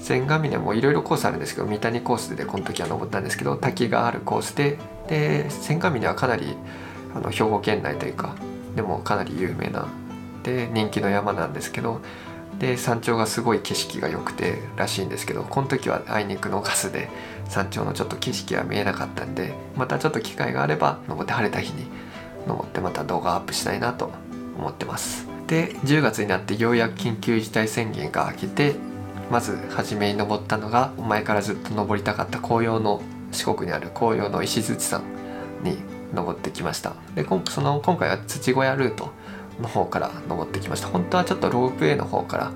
千ヶ峰もいろいろコースあるんですけど三谷コースでこの時は登ったんですけど滝があるコースでで千ヶ峰はかなりあの兵庫県内というかでもかなり有名なで人気の山なんですけどで山頂がすごい景色が良くてらしいんですけどこの時はあいにくのガスで山頂のちょっと景色は見えなかったんでまたちょっと機会があれば登って晴れた日に登ってまた動画アップしたいなと思ってます。で10月になってようやく緊急事態宣言が明けてまず初めに登ったのが前からずっと登りたかった紅葉の四国にある紅葉の石鎚山に登ってきました。でその今回は土小屋ルートの方から登ってきました。本当はちょっとロープウェイの方から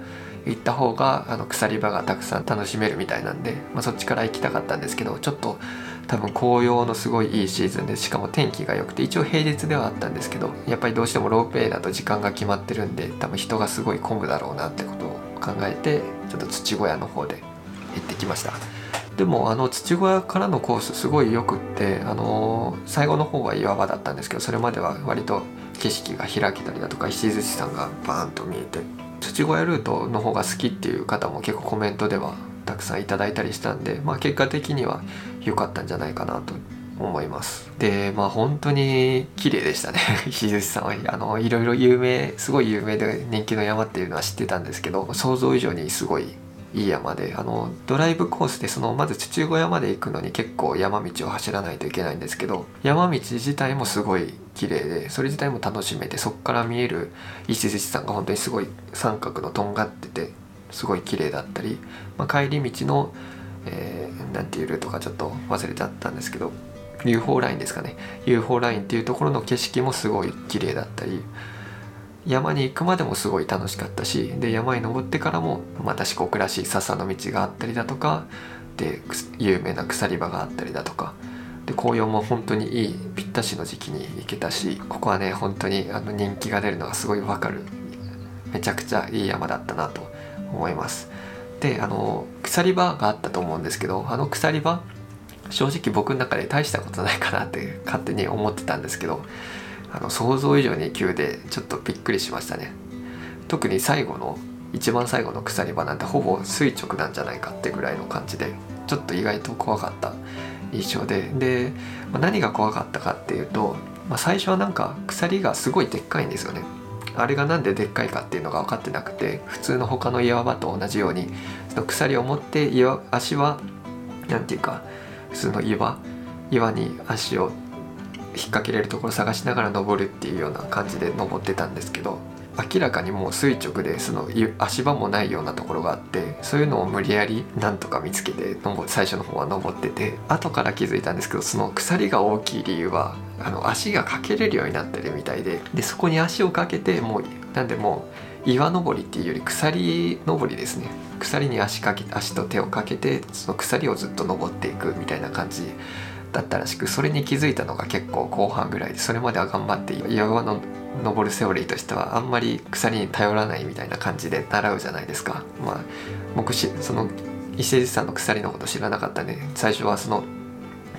行った方があの鎖場がたくさん楽しめるみたいなんで、まあ、そっちから行きたかったんですけどちょっと多分紅葉のすごいいいシーズンでしかも天気が良くて一応平日ではあったんですけどやっぱりどうしてもロープウェイだと時間が決まってるんで多分人がすごい混むだろうなってことを考えてちょっと土小屋の方で行ってきました。でもあの土小屋からのコースすごいよくってあのー、最後の方は岩場だったんですけどそれまでは割と景色が開けたりだとか石槌さんがバーンと見えて土小屋ルートの方が好きっていう方も結構コメントではたくさんいただいたりしたんで、まあ、結果的には良かったんじゃないかなと思います。でまあ本当に綺麗でしたね。石槌さんはあのいろいろ有名すごい有名で人気の山っていうのは知ってたんですけど想像以上にすごいいい山であのドライブコースでそのまず土小屋まで行くのに結構山道を走らないといけないんですけど山道自体もすごい綺麗でそれ自体も楽しめてそこから見える石槌さんが本当にすごい三角のとんがっててすごい綺麗だったり、まあ、帰り道の何、えー、ていうルートかちょっと忘れちゃったんですけど UFO ラインですかね。UFO ラインっていうところの景色もすごい綺麗だったり山に行くまでもすごい楽しかったしで山に登ってからもまた四国らしい笹の道があったりだとかで有名な鎖場があったりだとかで紅葉も本当にいいぴったしの時期に行けたしここはね本当にあの人気が出るのがすごいわかるめちゃくちゃいい山だったなと思います。であの鎖場があったと思うんですけどあの鎖場正直僕の中で大したことないかなって勝手に思ってたんですけどあの想像以上に急でちょっとびっくりしましたね。特に最後の一番最後の鎖場なんてほぼ垂直なんじゃないかってぐらいの感じでちょっと意外と怖かった印象で。で、まあ、何が怖かったかっていうと、まあ、最初はなんか鎖がすごいでっかいんですよね。あれが何ででっかいかっていうのが分かってなくて普通の他の岩場と同じようにその鎖を持って岩足は何て言うか普通の岩岩に足を引っ掛けれるところ探しながら登るっていうような感じで登ってたんですけど明らかにもう垂直でその足場もないようなところがあってそういうのを無理やりなんとか見つけて最初の方は登ってて後から気づいたんですけどその鎖が大きい理由はあの足がかけれるようになってるみたいででそこに足をかけてもうなんでもう岩登りっていうより鎖登りですね。鎖に足かけ足と手をかけてその鎖をずっと登っていくみたいな感じだったらしくそれに気づいたのが結構後半ぐらいでそれまでは頑張って岩の登るセオリーとしてはあんまり鎖に頼らないみたいな感じで習うじゃないですか。まあ僕しその伊勢路さんの鎖のこと知らなかったんで最初はその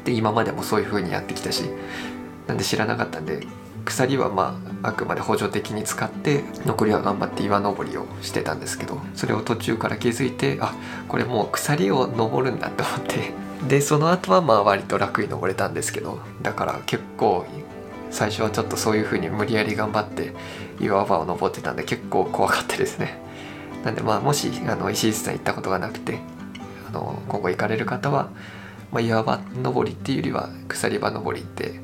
で今までもそういう風にやってきたしなんで知らなかったんで鎖はまああくまで補助的に使って残りは頑張って岩登りをしてたんですけどそれを途中から気づいてあこれもう鎖を登るんだって思ってでその後はまあ割と楽に登れたんですけどだから結構最初はちょっとそういう風に無理やり頑張って岩場を登ってたんで結構怖かったですね。なんでまあもしあの石井さん行ったことがなくてあの今後行かれる方は、まあ、岩場登りっていうよりは鎖場登りって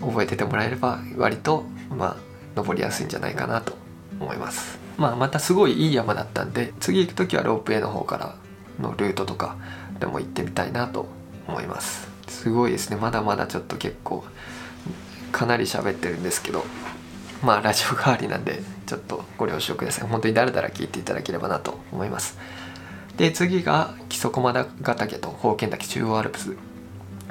覚えててもらえれば割とまあ登りやすいんじゃないかなと思います。まあまたすごいいい山だったんで次行く時はロープウェイの方からのルートとかでも行ってみたいなと思います。すごいですね。まだまだちょっと結構かなり喋ってるんですけどまあラジオ代わりなんでちょっとご了承ください。本当にだらだら聞いていただければなと思います。で次が木曽駒ヶ岳と宝剣岳中央アルプス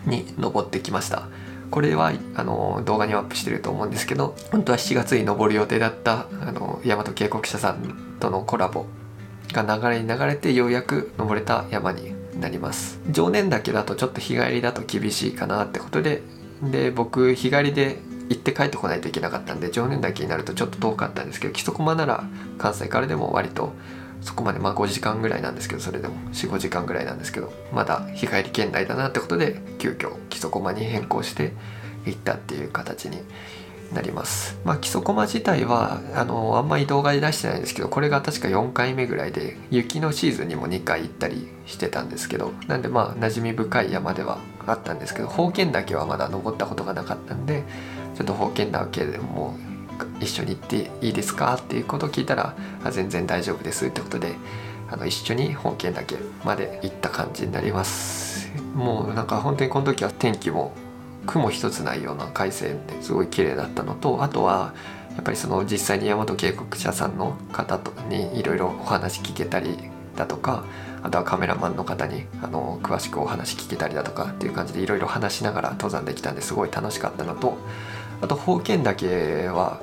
に登ってきました。これはあの動画にアップしてると思うんですけど本当は7月に登る予定だったあの大和渓谷社さんとのコラボが流れに流れてようやく登れた山になります。常念岳だとちょっと日帰りだと厳しいかなってことでで僕日帰りで行って帰ってこないといけなかったんで常念岳になるとちょっと遠かったんですけど木曽駒なら関西からでも割とそこまでまあ5時間ぐらいなんですけどそれでも45時間ぐらいなんですけどまだ日帰り圏内だなってことで急遽木曽駒に変更して行ったっていう形になります。まあ、基礎駒自体はあのあんまり動画で出してないんですけどこれが確か4回目ぐらいで雪のシーズンにも2回行ったりしてたんですけどなんでまあ馴染み深い山ではあったんですけど宝剣岳はまだ登ったことがなかったんでちょっと宝剣岳でも一緒に行っていいですかっていうことを聞いたらあ全然大丈夫ですってことであの一緒に宝剣岳まで行った感じになりますもうなんか本当にこの時は天気も雲一つないような海線ですごい綺麗だったのとあとはやっぱりその実際に大和渓谷社さんの方とにいろいろお話聞けたりだとかあとはカメラマンの方にあの詳しくお話聞けたりだとかっていう感じでいろいろ話しながら登山できたんですごい楽しかったのとあと宝剣岳は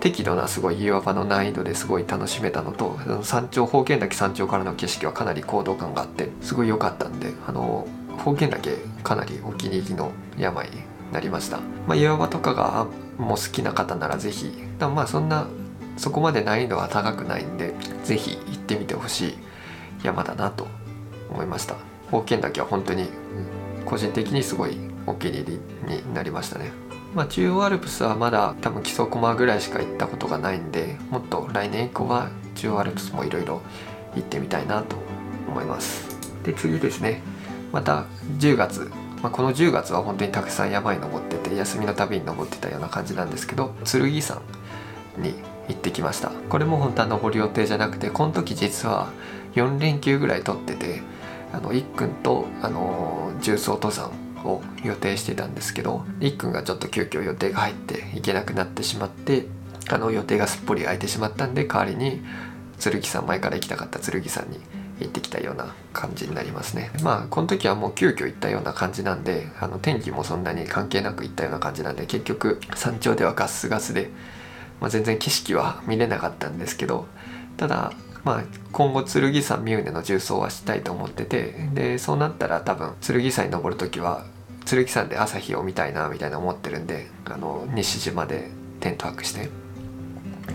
適度なすごい岩場の難易度ですごい楽しめたのと山頂宝剣岳山頂からの景色はかなり高度感があってすごい良かったんであの宝剣岳かなりお気に入りの山になりました、まあ、岩場とかがもう好きな方なら是非まあそんなそこまで難易度は高くないんで是非行ってみてほしい山だなと思いました。宝剣岳は本当に個人的にすごいお気に入りになりましたね。まあ、中央アルプスはまだ多分基礎駒ぐらいしか行ったことがないんでもっと来年以降は中央アルプスもいろいろ行ってみたいなと思います。で次ですね。また10月、まあ、この10月は本当にたくさん山に登ってて休みの旅に登ってたような感じなんですけど剣山に行ってきました。これも本当は登る予定じゃなくてこの時実は4連休ぐらい取っててあのいっくんとあの重曹登山を予定してたんですけどいっくんがちょっと急遽予定が入って行けなくなってしまってあの予定がすっぽり空いてしまったんで代わりに剣さん前から行きたかった剣さんに行ってきたような感じになりますね。まあこの時はもう急遽行ったような感じなんであの天気もそんなに関係なく行ったような感じなんで結局山頂ではガスガスで、まあ、全然景色は見れなかったんですけどただまあ、今後剣山三畝の重曹はしたいと思っててでそうなったら多分剣山に登る時は剣山で朝日を見たいなみたいな思ってるんであの西島でテント泊して。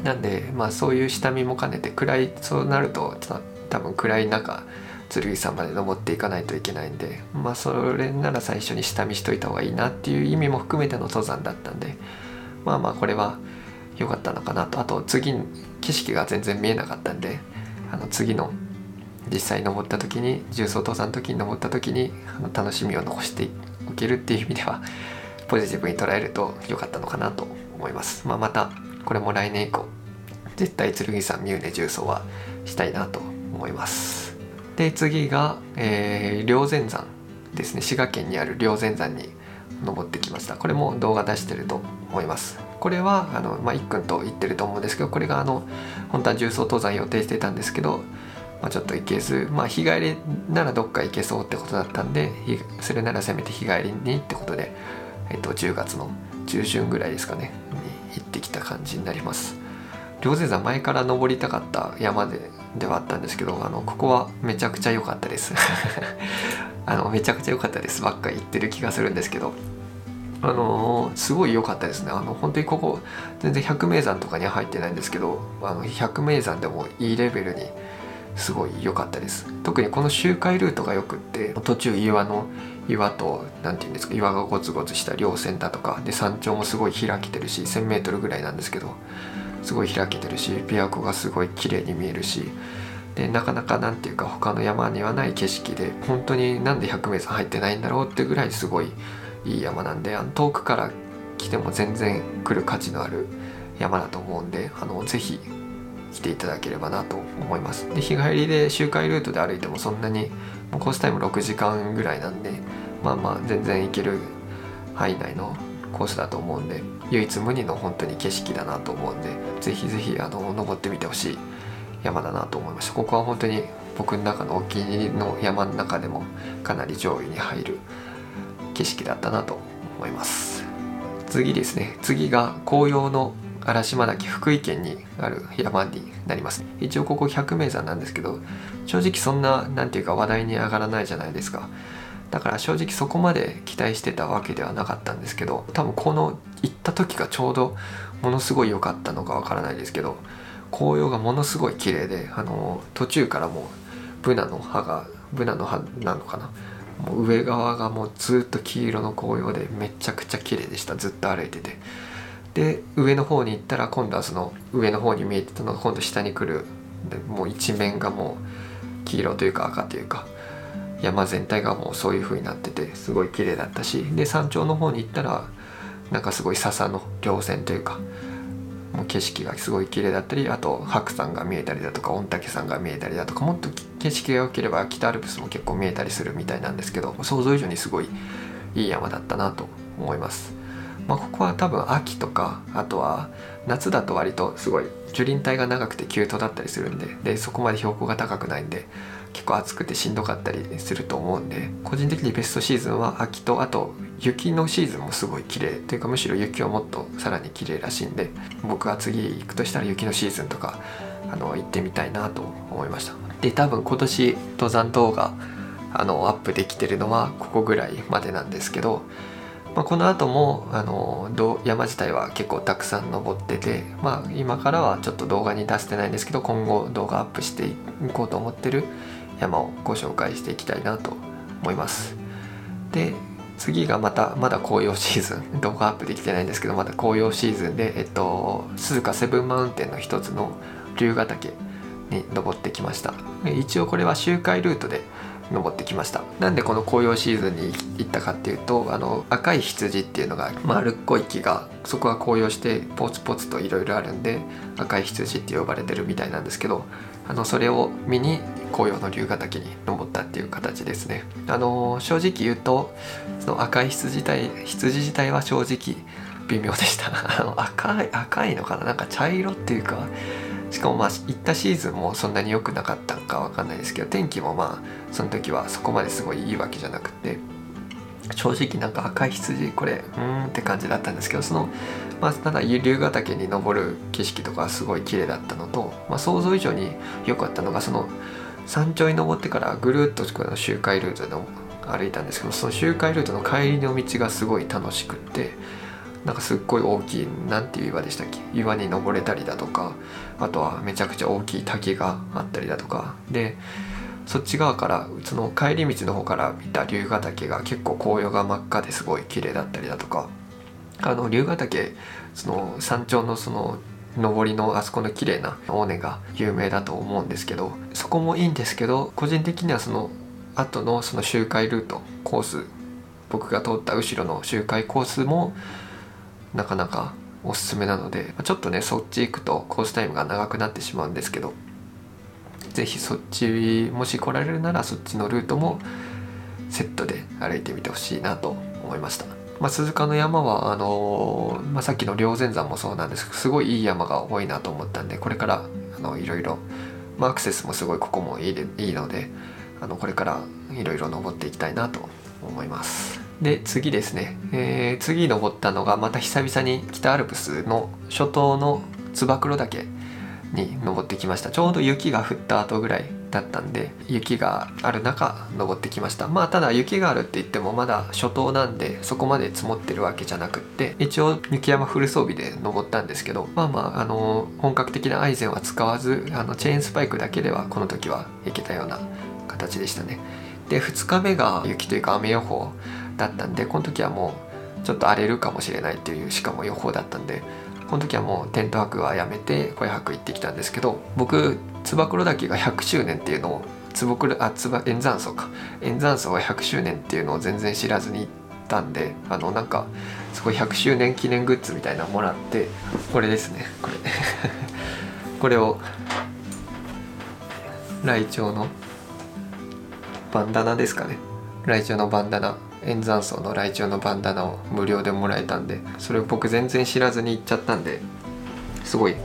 なんでまあそういう下見も兼ねて暗いそうなるとちょっと多分暗い中剣山まで登っていかないといけないんでまあそれなら最初に下見しといた方がいいなっていう意味も含めての登山だったんでまあまあこれは良かったのかなと。あと次景色が全然見えなかったんであの次の実際登った時に重曹登山の時に登った時にあの楽しみを残しておけるっていう意味ではポジティブに捉えると良かったのかなと思います、まあ、またこれも来年以降絶対剣山三畝重曹はしたいなと思います。で次が、えー、霊山山ですね。滋賀県にある霊山山に登ってきました。これも動画出してると思います。これはあの、まあ、いっくんと言ってると思うんですけどこれがあの本当は重曹登山予定してたんですけど、まあ、ちょっと行けず、まあ、日帰りならどっか行けそうってことだったんでそれならせめて日帰りにってことで、えっと、10月の中旬ぐらいですかねに行ってきた感じになります。霊山前から登りたかった山でではあったんですけどあのここはめちゃくちゃ良かったです。あのめちゃくちゃ良かったですばっか言ってる気がするんですけどあのー、すごい良かったですね。あの本当にここ全然百名山とかには入ってないんですけどあの百名山でもいいレベルにすごい良かったです。特にこの周回ルートがよくって途中岩の岩と何て言うんですか岩がゴツゴツした稜線だとかで山頂もすごい開けてるし 1,000m ぐらいなんですけどすごい開けてるし琵琶湖がすごい綺麗に見えるしでなかなかなんていうか他の山にはない景色で本当になんで百名山入ってないんだろうってぐらいすごいいい山なんであの遠くから来ても全然来る価値のある山だと思うんであのぜひ来ていただければなと思います。で日帰りで周回ルートで歩いてもそんなにもうコースタイム6時間ぐらいなんでまあまあ全然行ける範囲内のコースだと思うんで唯一無二の本当に景色だなと思うんでぜひぜひあの登ってみてほしい山だなと思いました。ここは本当に僕の中のお気に入りの山の中でもかなり上位に入る景色だったなと思います。次ですね。次が紅葉の荒島岳福井県にある山になります。一応ここ百名山なんですけど正直そんな何ていうか話題に上がらないじゃないですか。だから正直そこまで期待してたわけではなかったんですけど多分この行った時がちょうどものすごい良かったのかわからないですけど紅葉がものすごい綺麗であの途中からもうブナの葉がブナの葉なのかなもう上側がもうずっと黄色の紅葉でめちゃくちゃ綺麗でした。ずっと歩いてて。で上の方に行ったら今度はその上の方に見えてたのが今度下に来る。でもう一面がもう黄色というか赤というか。山全体がもうそういう風になっててすごい綺麗だったしで山頂の方に行ったらなんかすごい笹の稜線というかもう景色がすごい綺麗だったりあと白山が見えたりだとか御嶽山が見えたりだとかもっと景色が良ければ北アルプスも結構見えたりするみたいなんですけど想像以上にすごいいい山だったなと思います。まあ、ここは多分秋とかあとは夏だと割とすごい樹林帯が長くて急登だったりするんででそこまで標高が高くないんで結構暑くてしんどかったりすると思うんで個人的にベストシーズンは秋とあと雪のシーズンもすごい綺麗というかむしろ雪はもっとさらに綺麗らしいんで僕は次行くとしたら雪のシーズンとかあの行ってみたいなと思いました。で多分今年登山動画あのアップできてるのはここぐらいまでなんですけどまあ、この後もあの山自体は結構たくさん登ってて、まあ、今からはちょっと動画に出してないんですけど今後動画アップしていこうと思ってる山をご紹介していきたいなと思います。で次がまたまだ紅葉シーズン。動画アップできてないんですけどまだ紅葉シーズンでえっと鈴鹿セブンマウンテンの一つの龍ヶ岳に登ってきました。一応これは周回ルートで登ってきました。なんでこの紅葉シーズンに行ったかっていうとあの赤い羊っていうのが丸っこい木がそこが紅葉してポツポツといろいろあるんで赤い羊って呼ばれてるみたいなんですけどあのそれを見に紅葉の龍ヶ岳に登ったっていう形ですね。あの正直言うとその赤い羊自体羊自体は正直微妙でした。あの赤い赤いのかな？なんか茶色っていうかしかもまあ行ったシーズンもそんなに良くなかったんかわかんないですけど天気もまあその時はそこまですごいいいわけじゃなくて正直なんか赤い羊これうーんって感じだったんですけどそのまあただ龍ヶ岳に登る景色とかすごい綺麗だったのと、まあ、想像以上に良かったのがその山頂に登ってからぐるっとこの周回ルートで歩いたんですけどその周回ルートの帰りの道がすごい楽しくってなんかすっごい大きい何ていう岩でしたっけ？岩に登れたりだとかあとはめちゃくちゃ大きい滝があったりだとか。でそっち側からその帰り道の方から見た龍ヶ岳が結構紅葉が真っ赤ですごい綺麗だったりだとか。あの龍ヶ岳その山頂のその上りのあそこの綺麗な尾根が有名だと思うんですけどそこもいいんですけど個人的にはその後のその周回ルートコース僕が通った後ろの周回コースもなかなかおすすめなのでちょっとねそっち行くとコースタイムが長くなってしまうんですけど是非そっちもし来られるならそっちのルートもセットで歩いてみてほしいなと思いました。まあ、鈴鹿の山はあの、まあ、さっきの霊山山もそうなんですけどすごいいい山が多いなと思ったんでこれからあのいろいろ、まあ、アクセスもすごいここもいいいいのであのこれからいろいろ登っていきたいなと思います。で次ですね、えー、次登ったのがまた久々に北アルプスの初冬の燕岳に登ってきましたちょうど雪が降った後ぐらいだったんで雪がある中登ってきました。まあただ雪があるって言ってもまだ初冬なんでそこまで積もってるわけじゃなくって一応雪山フル装備で登ったんですけどまあまああの本格的なアイゼンは使わずあのチェーンスパイクだけではこの時は行けたような形でしたね。で2日目が雪というか雨予報だったんでこの時はもうちょっと荒れるかもしれないっていうしかも予報だったんでこの時はもうテント泊はやめて小屋泊行ってきたんですけど僕燕岳が100周年っていうのを坪倉あつば円山荘か。円山荘が100周年っていうのを全然知らずに行ったんであのなんかすごい100周年記念グッズみたいなのもらってこれですねこれ。これをライチョウのバンダナですかね。ライチョウのバンダナ。円山荘のライチョウのバンダナを無料でもらえたんでそれを僕全然知らずに行っちゃったんですごい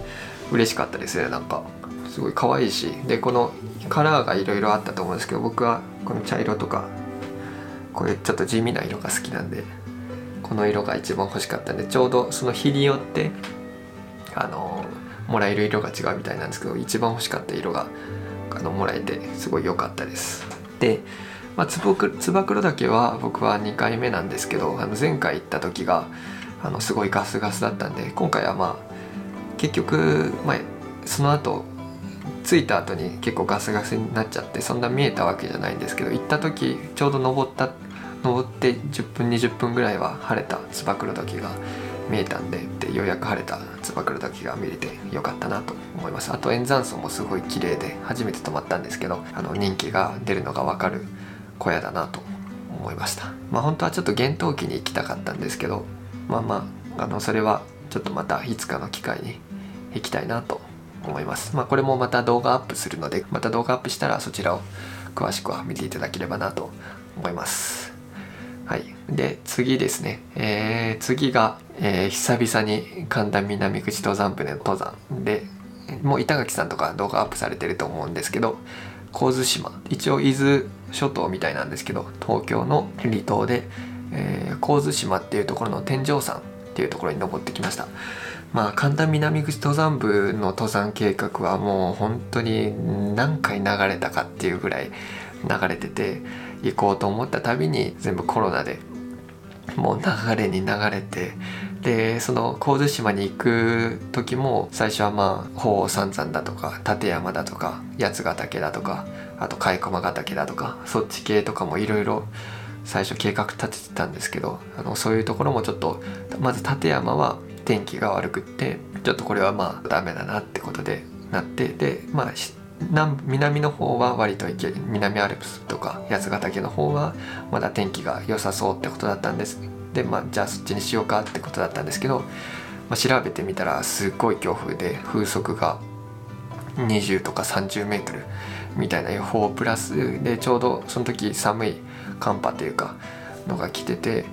嬉しかったですねなんか。すごい可愛いしでこのカラーがいろいろあったと思うんですけど僕はこの茶色とかこういうちょっと地味な色が好きなんでこの色が一番欲しかったんでちょうどその日によってあのもらえる色が違うみたいなんですけど一番欲しかった色があのもらえてすごい良かったです。でまあ、つば九岳は僕は2回目なんですけどあの前回行った時があのすごいガスガスだったんで今回はまあ結局、まあ、その後着いた後に結構ガスガスになっちゃってそんな見えたわけじゃないんですけど行った時ちょうど登った登って10分20分ぐらいは晴れた燕岳が見えたんででようやく晴れた燕岳が見れてよかったなと思います。あと円山荘もすごい綺麗で初めて泊まったんですけどあの人気が出るのが分かる小屋だなと思いました。まあ本当はちょっと厳冬期に行きたかったんですけどまあまああのそれはちょっとまたいつかの機会に行きたいなと思います。まあこれもまた動画アップするのでまた動画アップしたらそちらを詳しくは見ていただければなと思います。はい。で次ですね、えー、次が、えー、久々に神田南口登山部の登山でもう板垣さんとか動画アップされてると思うんですけど神津島。一応伊豆諸島みたいなんですけど東京の離島で、えー、神津島っていうところの天井山っていうところに登ってきました。まあ神田南口登山部の登山計画はもう本当に何回流れたかっていうぐらい流れてて行こうと思ったたびに全部コロナでもう流れに流れてでその神津島に行く時も最初はまあ鳳凰三山だとか立山だとか八ヶ岳だとかあと甲斐駒ヶ岳だとかそっち系とかもいろいろ最初計画立ててたんですけどあのそういうところもちょっとまず立山は天気が悪くってちょっとこれはまあダメだなってことでなってでまあ南南の方は割といけ南アルプスとか八ヶ岳の方はまだ天気が良さそうってことだったんです。でまあじゃあそっちにしようかってことだったんですけど、まあ、調べてみたらすっごい強風で風速が20とか30メートルみたいな予報プラスでちょうどその時寒い寒波というかのが来てて、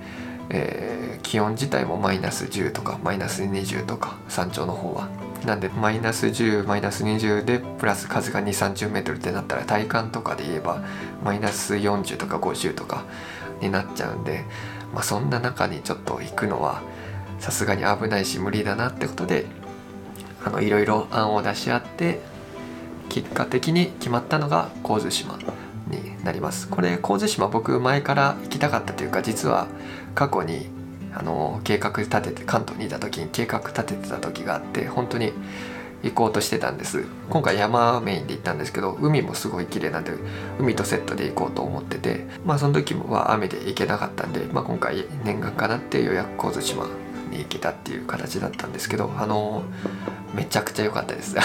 えー、気温自体もマイナス10とかマイナス20とか山頂の方は。なんでマイナス10マイナス20でプラス風が2 3 0メートルってなったら体感とかで言えばマイナス40とか50とかになっちゃうんで、まあ、そんな中にちょっと行くのはさすがに危ないし無理だなってことでいろいろ案を出し合って結果的に決まったのが神津島になります。これ神津島僕前から行きたかったというか実は過去にあの計画立てて関東にいた時に計画立ててた時があって本当に行こうとしてたんです。今回山メインで行ったんですけど海もすごい綺麗なんで海とセットで行こうと思っててまあその時は雨で行けなかったんで、まあ、今回念願かなって予約神津島に行けたっていう形だったんですけどあのめちゃくちゃ良かったです。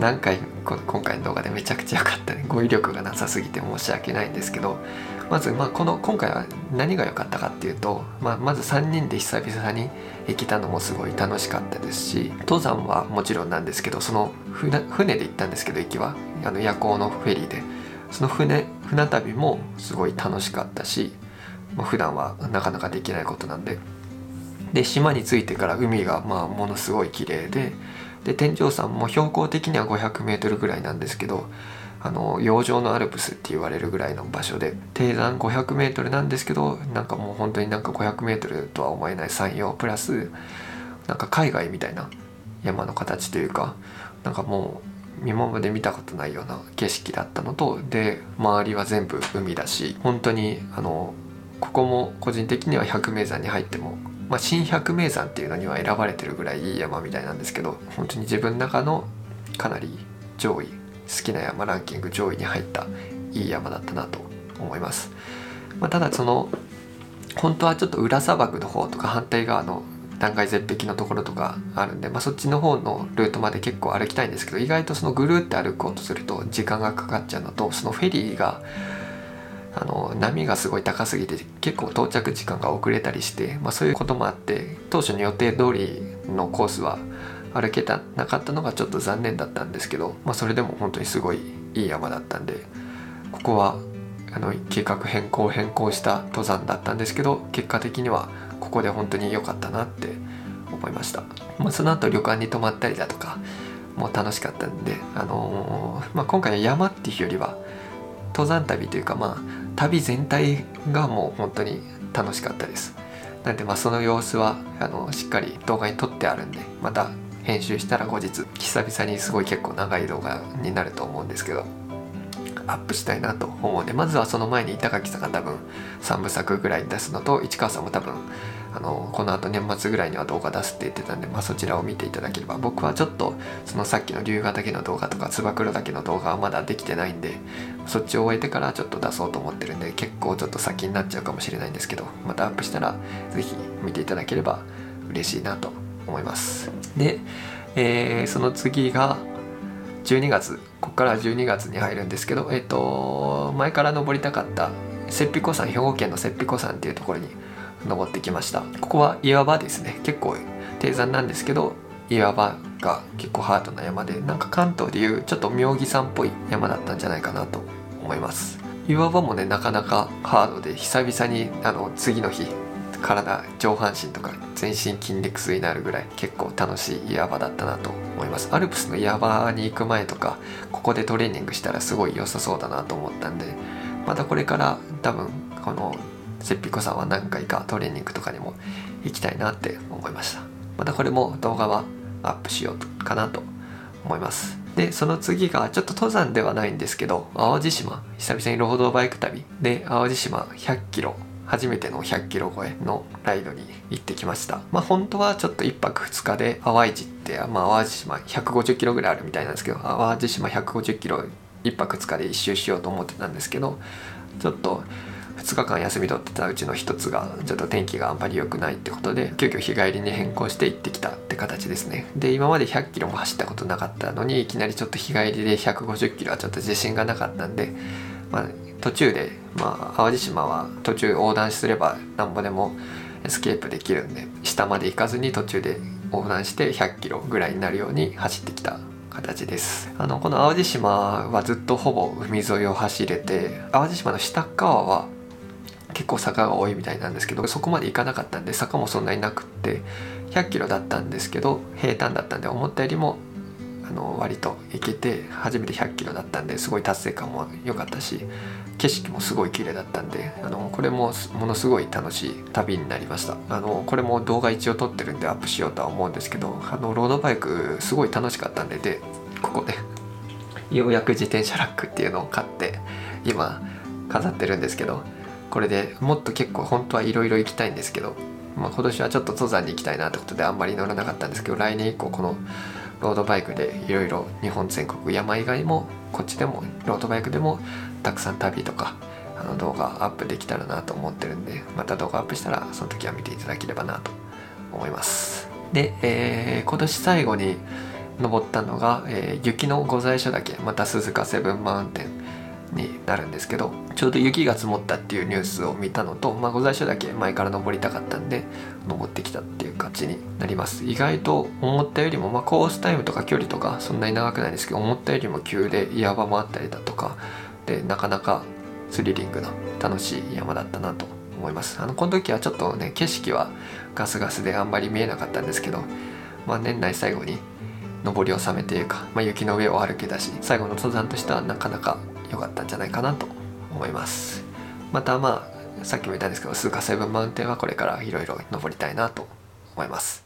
何回今回の動画でめちゃくちゃ良かったね。語彙力がなさすぎて申し訳ないんですけどまず、まあ、この今回は何が良かったかっていうと、まあ、まず3人で久々に行けたのもすごい楽しかったですし登山はもちろんなんですけどその船で行ったんですけど行きはあの夜行のフェリーでその船船旅もすごい楽しかったし、まあ、普段はなかなかできないことなんでで島に着いてから海がまあものすごい綺麗でで天井山も標高的には 500m ぐらいなんですけどあの洋上のアルプスって言われるぐらいの場所で低山 500m なんですけどなんかもう本当になんか 500m とは思えない山陽プラスなんか海外みたいな山の形というかなんかもう今まで見たことないような景色だったのとで周りは全部海だし本当にあのここも個人的には百名山に入っても、まあ、新百名山っていうのには選ばれてるぐらいいい山みたいなんですけど本当に自分の中のかなり上位好きな山ランキング上位に入ったいい山だったなと思います、まあ、ただその本当はちょっと裏砂漠の方とか反対側の断崖絶壁のところとかあるんで、まあ、そっちの方のルートまで結構歩きたいんですけど意外とそのぐるって歩こうとすると時間がかかっちゃうのとそのフェリーがあの波がすごい高すぎて結構到着時間が遅れたりして、まあ、そういうこともあって当初の予定通りのコースは歩けたなかったのがちょっと残念だったんですけど、まあ、それでも本当にすごいいい山だったんでここはあの計画変更変更した登山だったんですけど結果的にはここで本当に良かったなって思いました、まあ、その後旅館に泊まったりだとかもう楽しかったんで、あのー、まあ、今回は山っていうよりは登山旅というかまあ旅全体がもう本当に楽しかったです。なんでまあその様子はあのしっかり動画に撮ってあるんでまた編集したら後日久々にすごい結構長い動画になると思うんですけどアップしたいなと思うんでまずはその前に板垣さんが多分3部作ぐらい出すのと市川さんも多分あのこのあと年末ぐらいには動画出すって言ってたんで、まあ、そちらを見ていただければ僕はちょっとそのさっきの龍河岳の動画とか燕岳の動画はまだできてないんでそっちを終えてからちょっと出そうと思ってるんで結構ちょっと先になっちゃうかもしれないんですけどまたアップしたら是非見ていただければ嬉しいなと思います。で、えー、その次が12月。ここから12月に入るんですけどえっ、ー、と前から登りたかった雪庇湖山兵庫県の雪庇湖山っていうところに登ってきました。ここは岩場ですね。結構低山なんですけど岩場が結構ハードな山でなんか関東でいうちょっと妙義山っぽい山だったんじゃないかなと思います。岩場もねなかなかハードで久々にあの次の日体上半身とか全身筋肉痛になるぐらい結構楽しい岩場だったなと思います。アルプスの岩場に行く前とかここでトレーニングしたらすごい良さそうだなと思ったんでまたこれから多分このせっぴこさんは何回かトレーニングとかにも行きたいなって思いました。またこれも動画はアップしようかなと思います。でその次がちょっと登山ではないんですけど淡路島久々にロードバイク旅。で淡路島100キロ初めての100キロ超えのライドに行ってきました。まあ本当はちょっと1泊2日で淡路って、まあ、淡路島150キロぐらいあるみたいなんですけど淡路島150キロ1泊2日で一周しようと思ってたんですけどちょっと2日間休み取ってたうちの1つがちょっと天気があんまり良くないってことで急遽日帰りに変更して行ってきたって形ですね。で今まで100キロも走ったことなかったのにいきなりちょっと日帰りで150キロはちょっと自信がなかったんで、まあ、途中で、まあ、淡路島は途中横断すればなんぼでもエスケープできるんで下まで行かずに途中で横断して100キロぐらいになるように走ってきた形です。あのこの淡路島はずっとほぼ海沿いを走れて淡路島の下側は結構坂が多いみたいなんですけどそこまで行かなかったんで坂もそんなになくって100キロだったんですけど平坦だったんで思ったよりもあの割と行けて初めて100キロだったんですごい達成感も良かったし景色もすごい綺麗だったんであのこれもものすごい楽しい旅になりました。あのこれも動画一応撮ってるんでアップしようとは思うんですけどあのロードバイクすごい楽しかったんででここで。ようやく自転車ラックっていうのを買って今飾ってるんですけどこれでもっと結構本当はいろいろ行きたいんですけど、まあ、今年はちょっと登山に行きたいなってことであんまり乗らなかったんですけど来年以降このロードバイクでいろいろ日本全国山以外もこっちでもロードバイクでもたくさん旅とかあの動画アップできたらなと思ってるんでまた動画アップしたらその時は見ていただければなと思います。で、えー、今年最後に登ったのが、えー、雪の御在所岳また鈴鹿セブンマウンテンになるんですけどちょうど雪が積もったっていうニュースを見たのと、まあ、御在所だけ前から登りたかったんで登ってきたっていう感じになります。意外と思ったよりも、まあ、コースタイムとか距離とかそんなに長くないんですけど思ったよりも急で岩場もあったりだとかでなかなかスリリングな楽しい山だったなと思います。あのこの時はちょっとね景色はガスガスであんまり見えなかったんですけど、まあ、年内最後に登り納めというか、まあ、雪の上を歩けたし最後の登山としてはなかなか良かったんじゃないかなと思います。またまあさっきも言ったんですけどスーカセブンマウンテンはこれからいろいろ登りたいなと思います。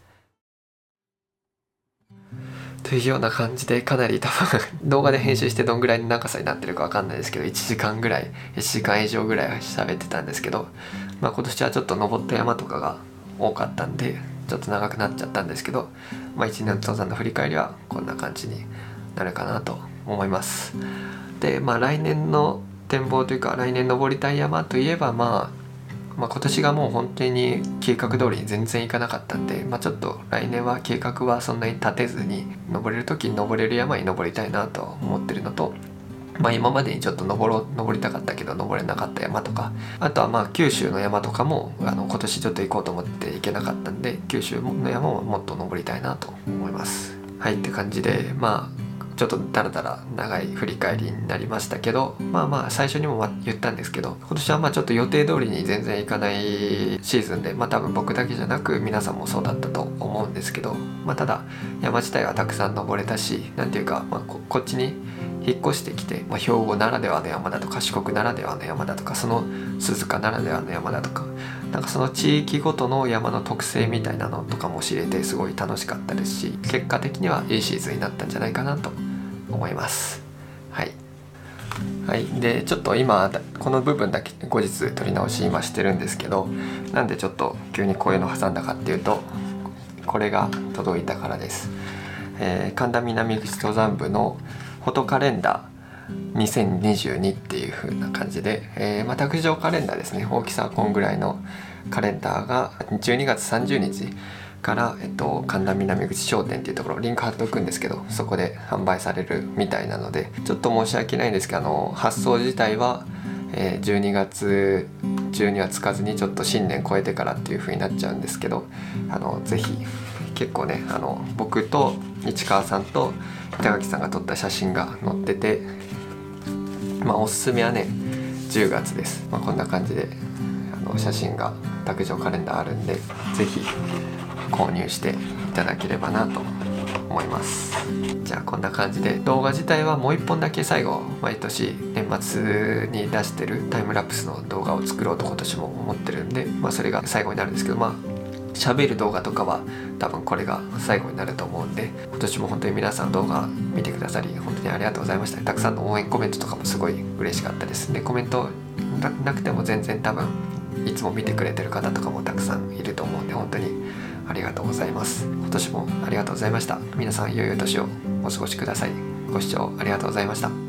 というような感じでかなり多分動画で編集してどんぐらいの長さになってるかわかんないですけど1時間ぐらい1時間以上ぐらい喋ってたんですけど、まあ、今年はちょっと登った山とかが多かったんでちょっと長くなっちゃったんですけど、まあ、1年の登山の振り返りはこんな感じになるかなと思います。で、まあ、来年の展望というか来年登りたい山といえば、まあ、まあ今年がもう本当に計画通りに全然いかなかったんで、まあ、ちょっと来年は計画はそんなに立てずに登れる時に登れる山に登りたいなと思ってるのと。まあ、今までにちょっと登ろ登りたかったけど登れなかった山とかあとはまあ九州の山とかもあの今年ちょっと行こうと思って行けなかったんで九州の山ももっと登りたいなと思います。はいって感じでまあちょっとだらだら長い振り返りになりましたけどまあまあ最初にも言ったんですけど今年はまあちょっと予定通りに全然いかないシーズンでまあ多分僕だけじゃなく皆さんもそうだったと思うんですけどまあただ山自体はたくさん登れたし何ていうか、まあ、ここっちに引っ越してきて、まあ、兵庫ならではの山だとか四国ならではの山だとかその鈴鹿ならではの山だとかなんかその地域ごとの山の特性みたいなのとかも知れてすごい楽しかったですし結果的にはいいシーズンになったんじゃないかなと思います。はい。はい、でちょっと今この部分だけ後日撮り直し今してるんですけどなんでちょっと急にこういうの挟んだかっていうとこれが届いたからです、えー、神田南口登山部のフォトカレンダー2022っていう風な感じで、えー、まあ、卓上カレンダーですね。大きさはこんぐらいのカレンダーが12月30日から、えっと、神田南口商店っていうところリンク貼っておくんですけどそこで販売されるみたいなのでちょっと申し訳ないんですけどあの発送自体は、えー、12月中にはつかずにちょっと新年超えてからっていう風になっちゃうんですけどあのぜひ結構ねあの僕と市川さんと板垣さんが撮った写真が載っててまあおすすめはね10月です、まあ、こんな感じであの写真が卓上カレンダーあるんで是非購入していただければなと思います。じゃあこんな感じで動画自体はもう一本だけ最後毎年年末に出してるタイムラプスの動画を作ろうと今年も思ってるんで、まあ、それが最後になるんですけどまあ喋る動画とかは多分これが最後になると思うんで今年も本当に皆さん動画見てくださり本当にありがとうございました。たくさんの応援コメントとかもすごい嬉しかったですでコメントなくても全然多分いつも見てくれてる方とかもたくさんいると思うんで本当にありがとうございます。今年もありがとうございました。皆さん良いお年をお過ごしください。ご視聴ありがとうございました。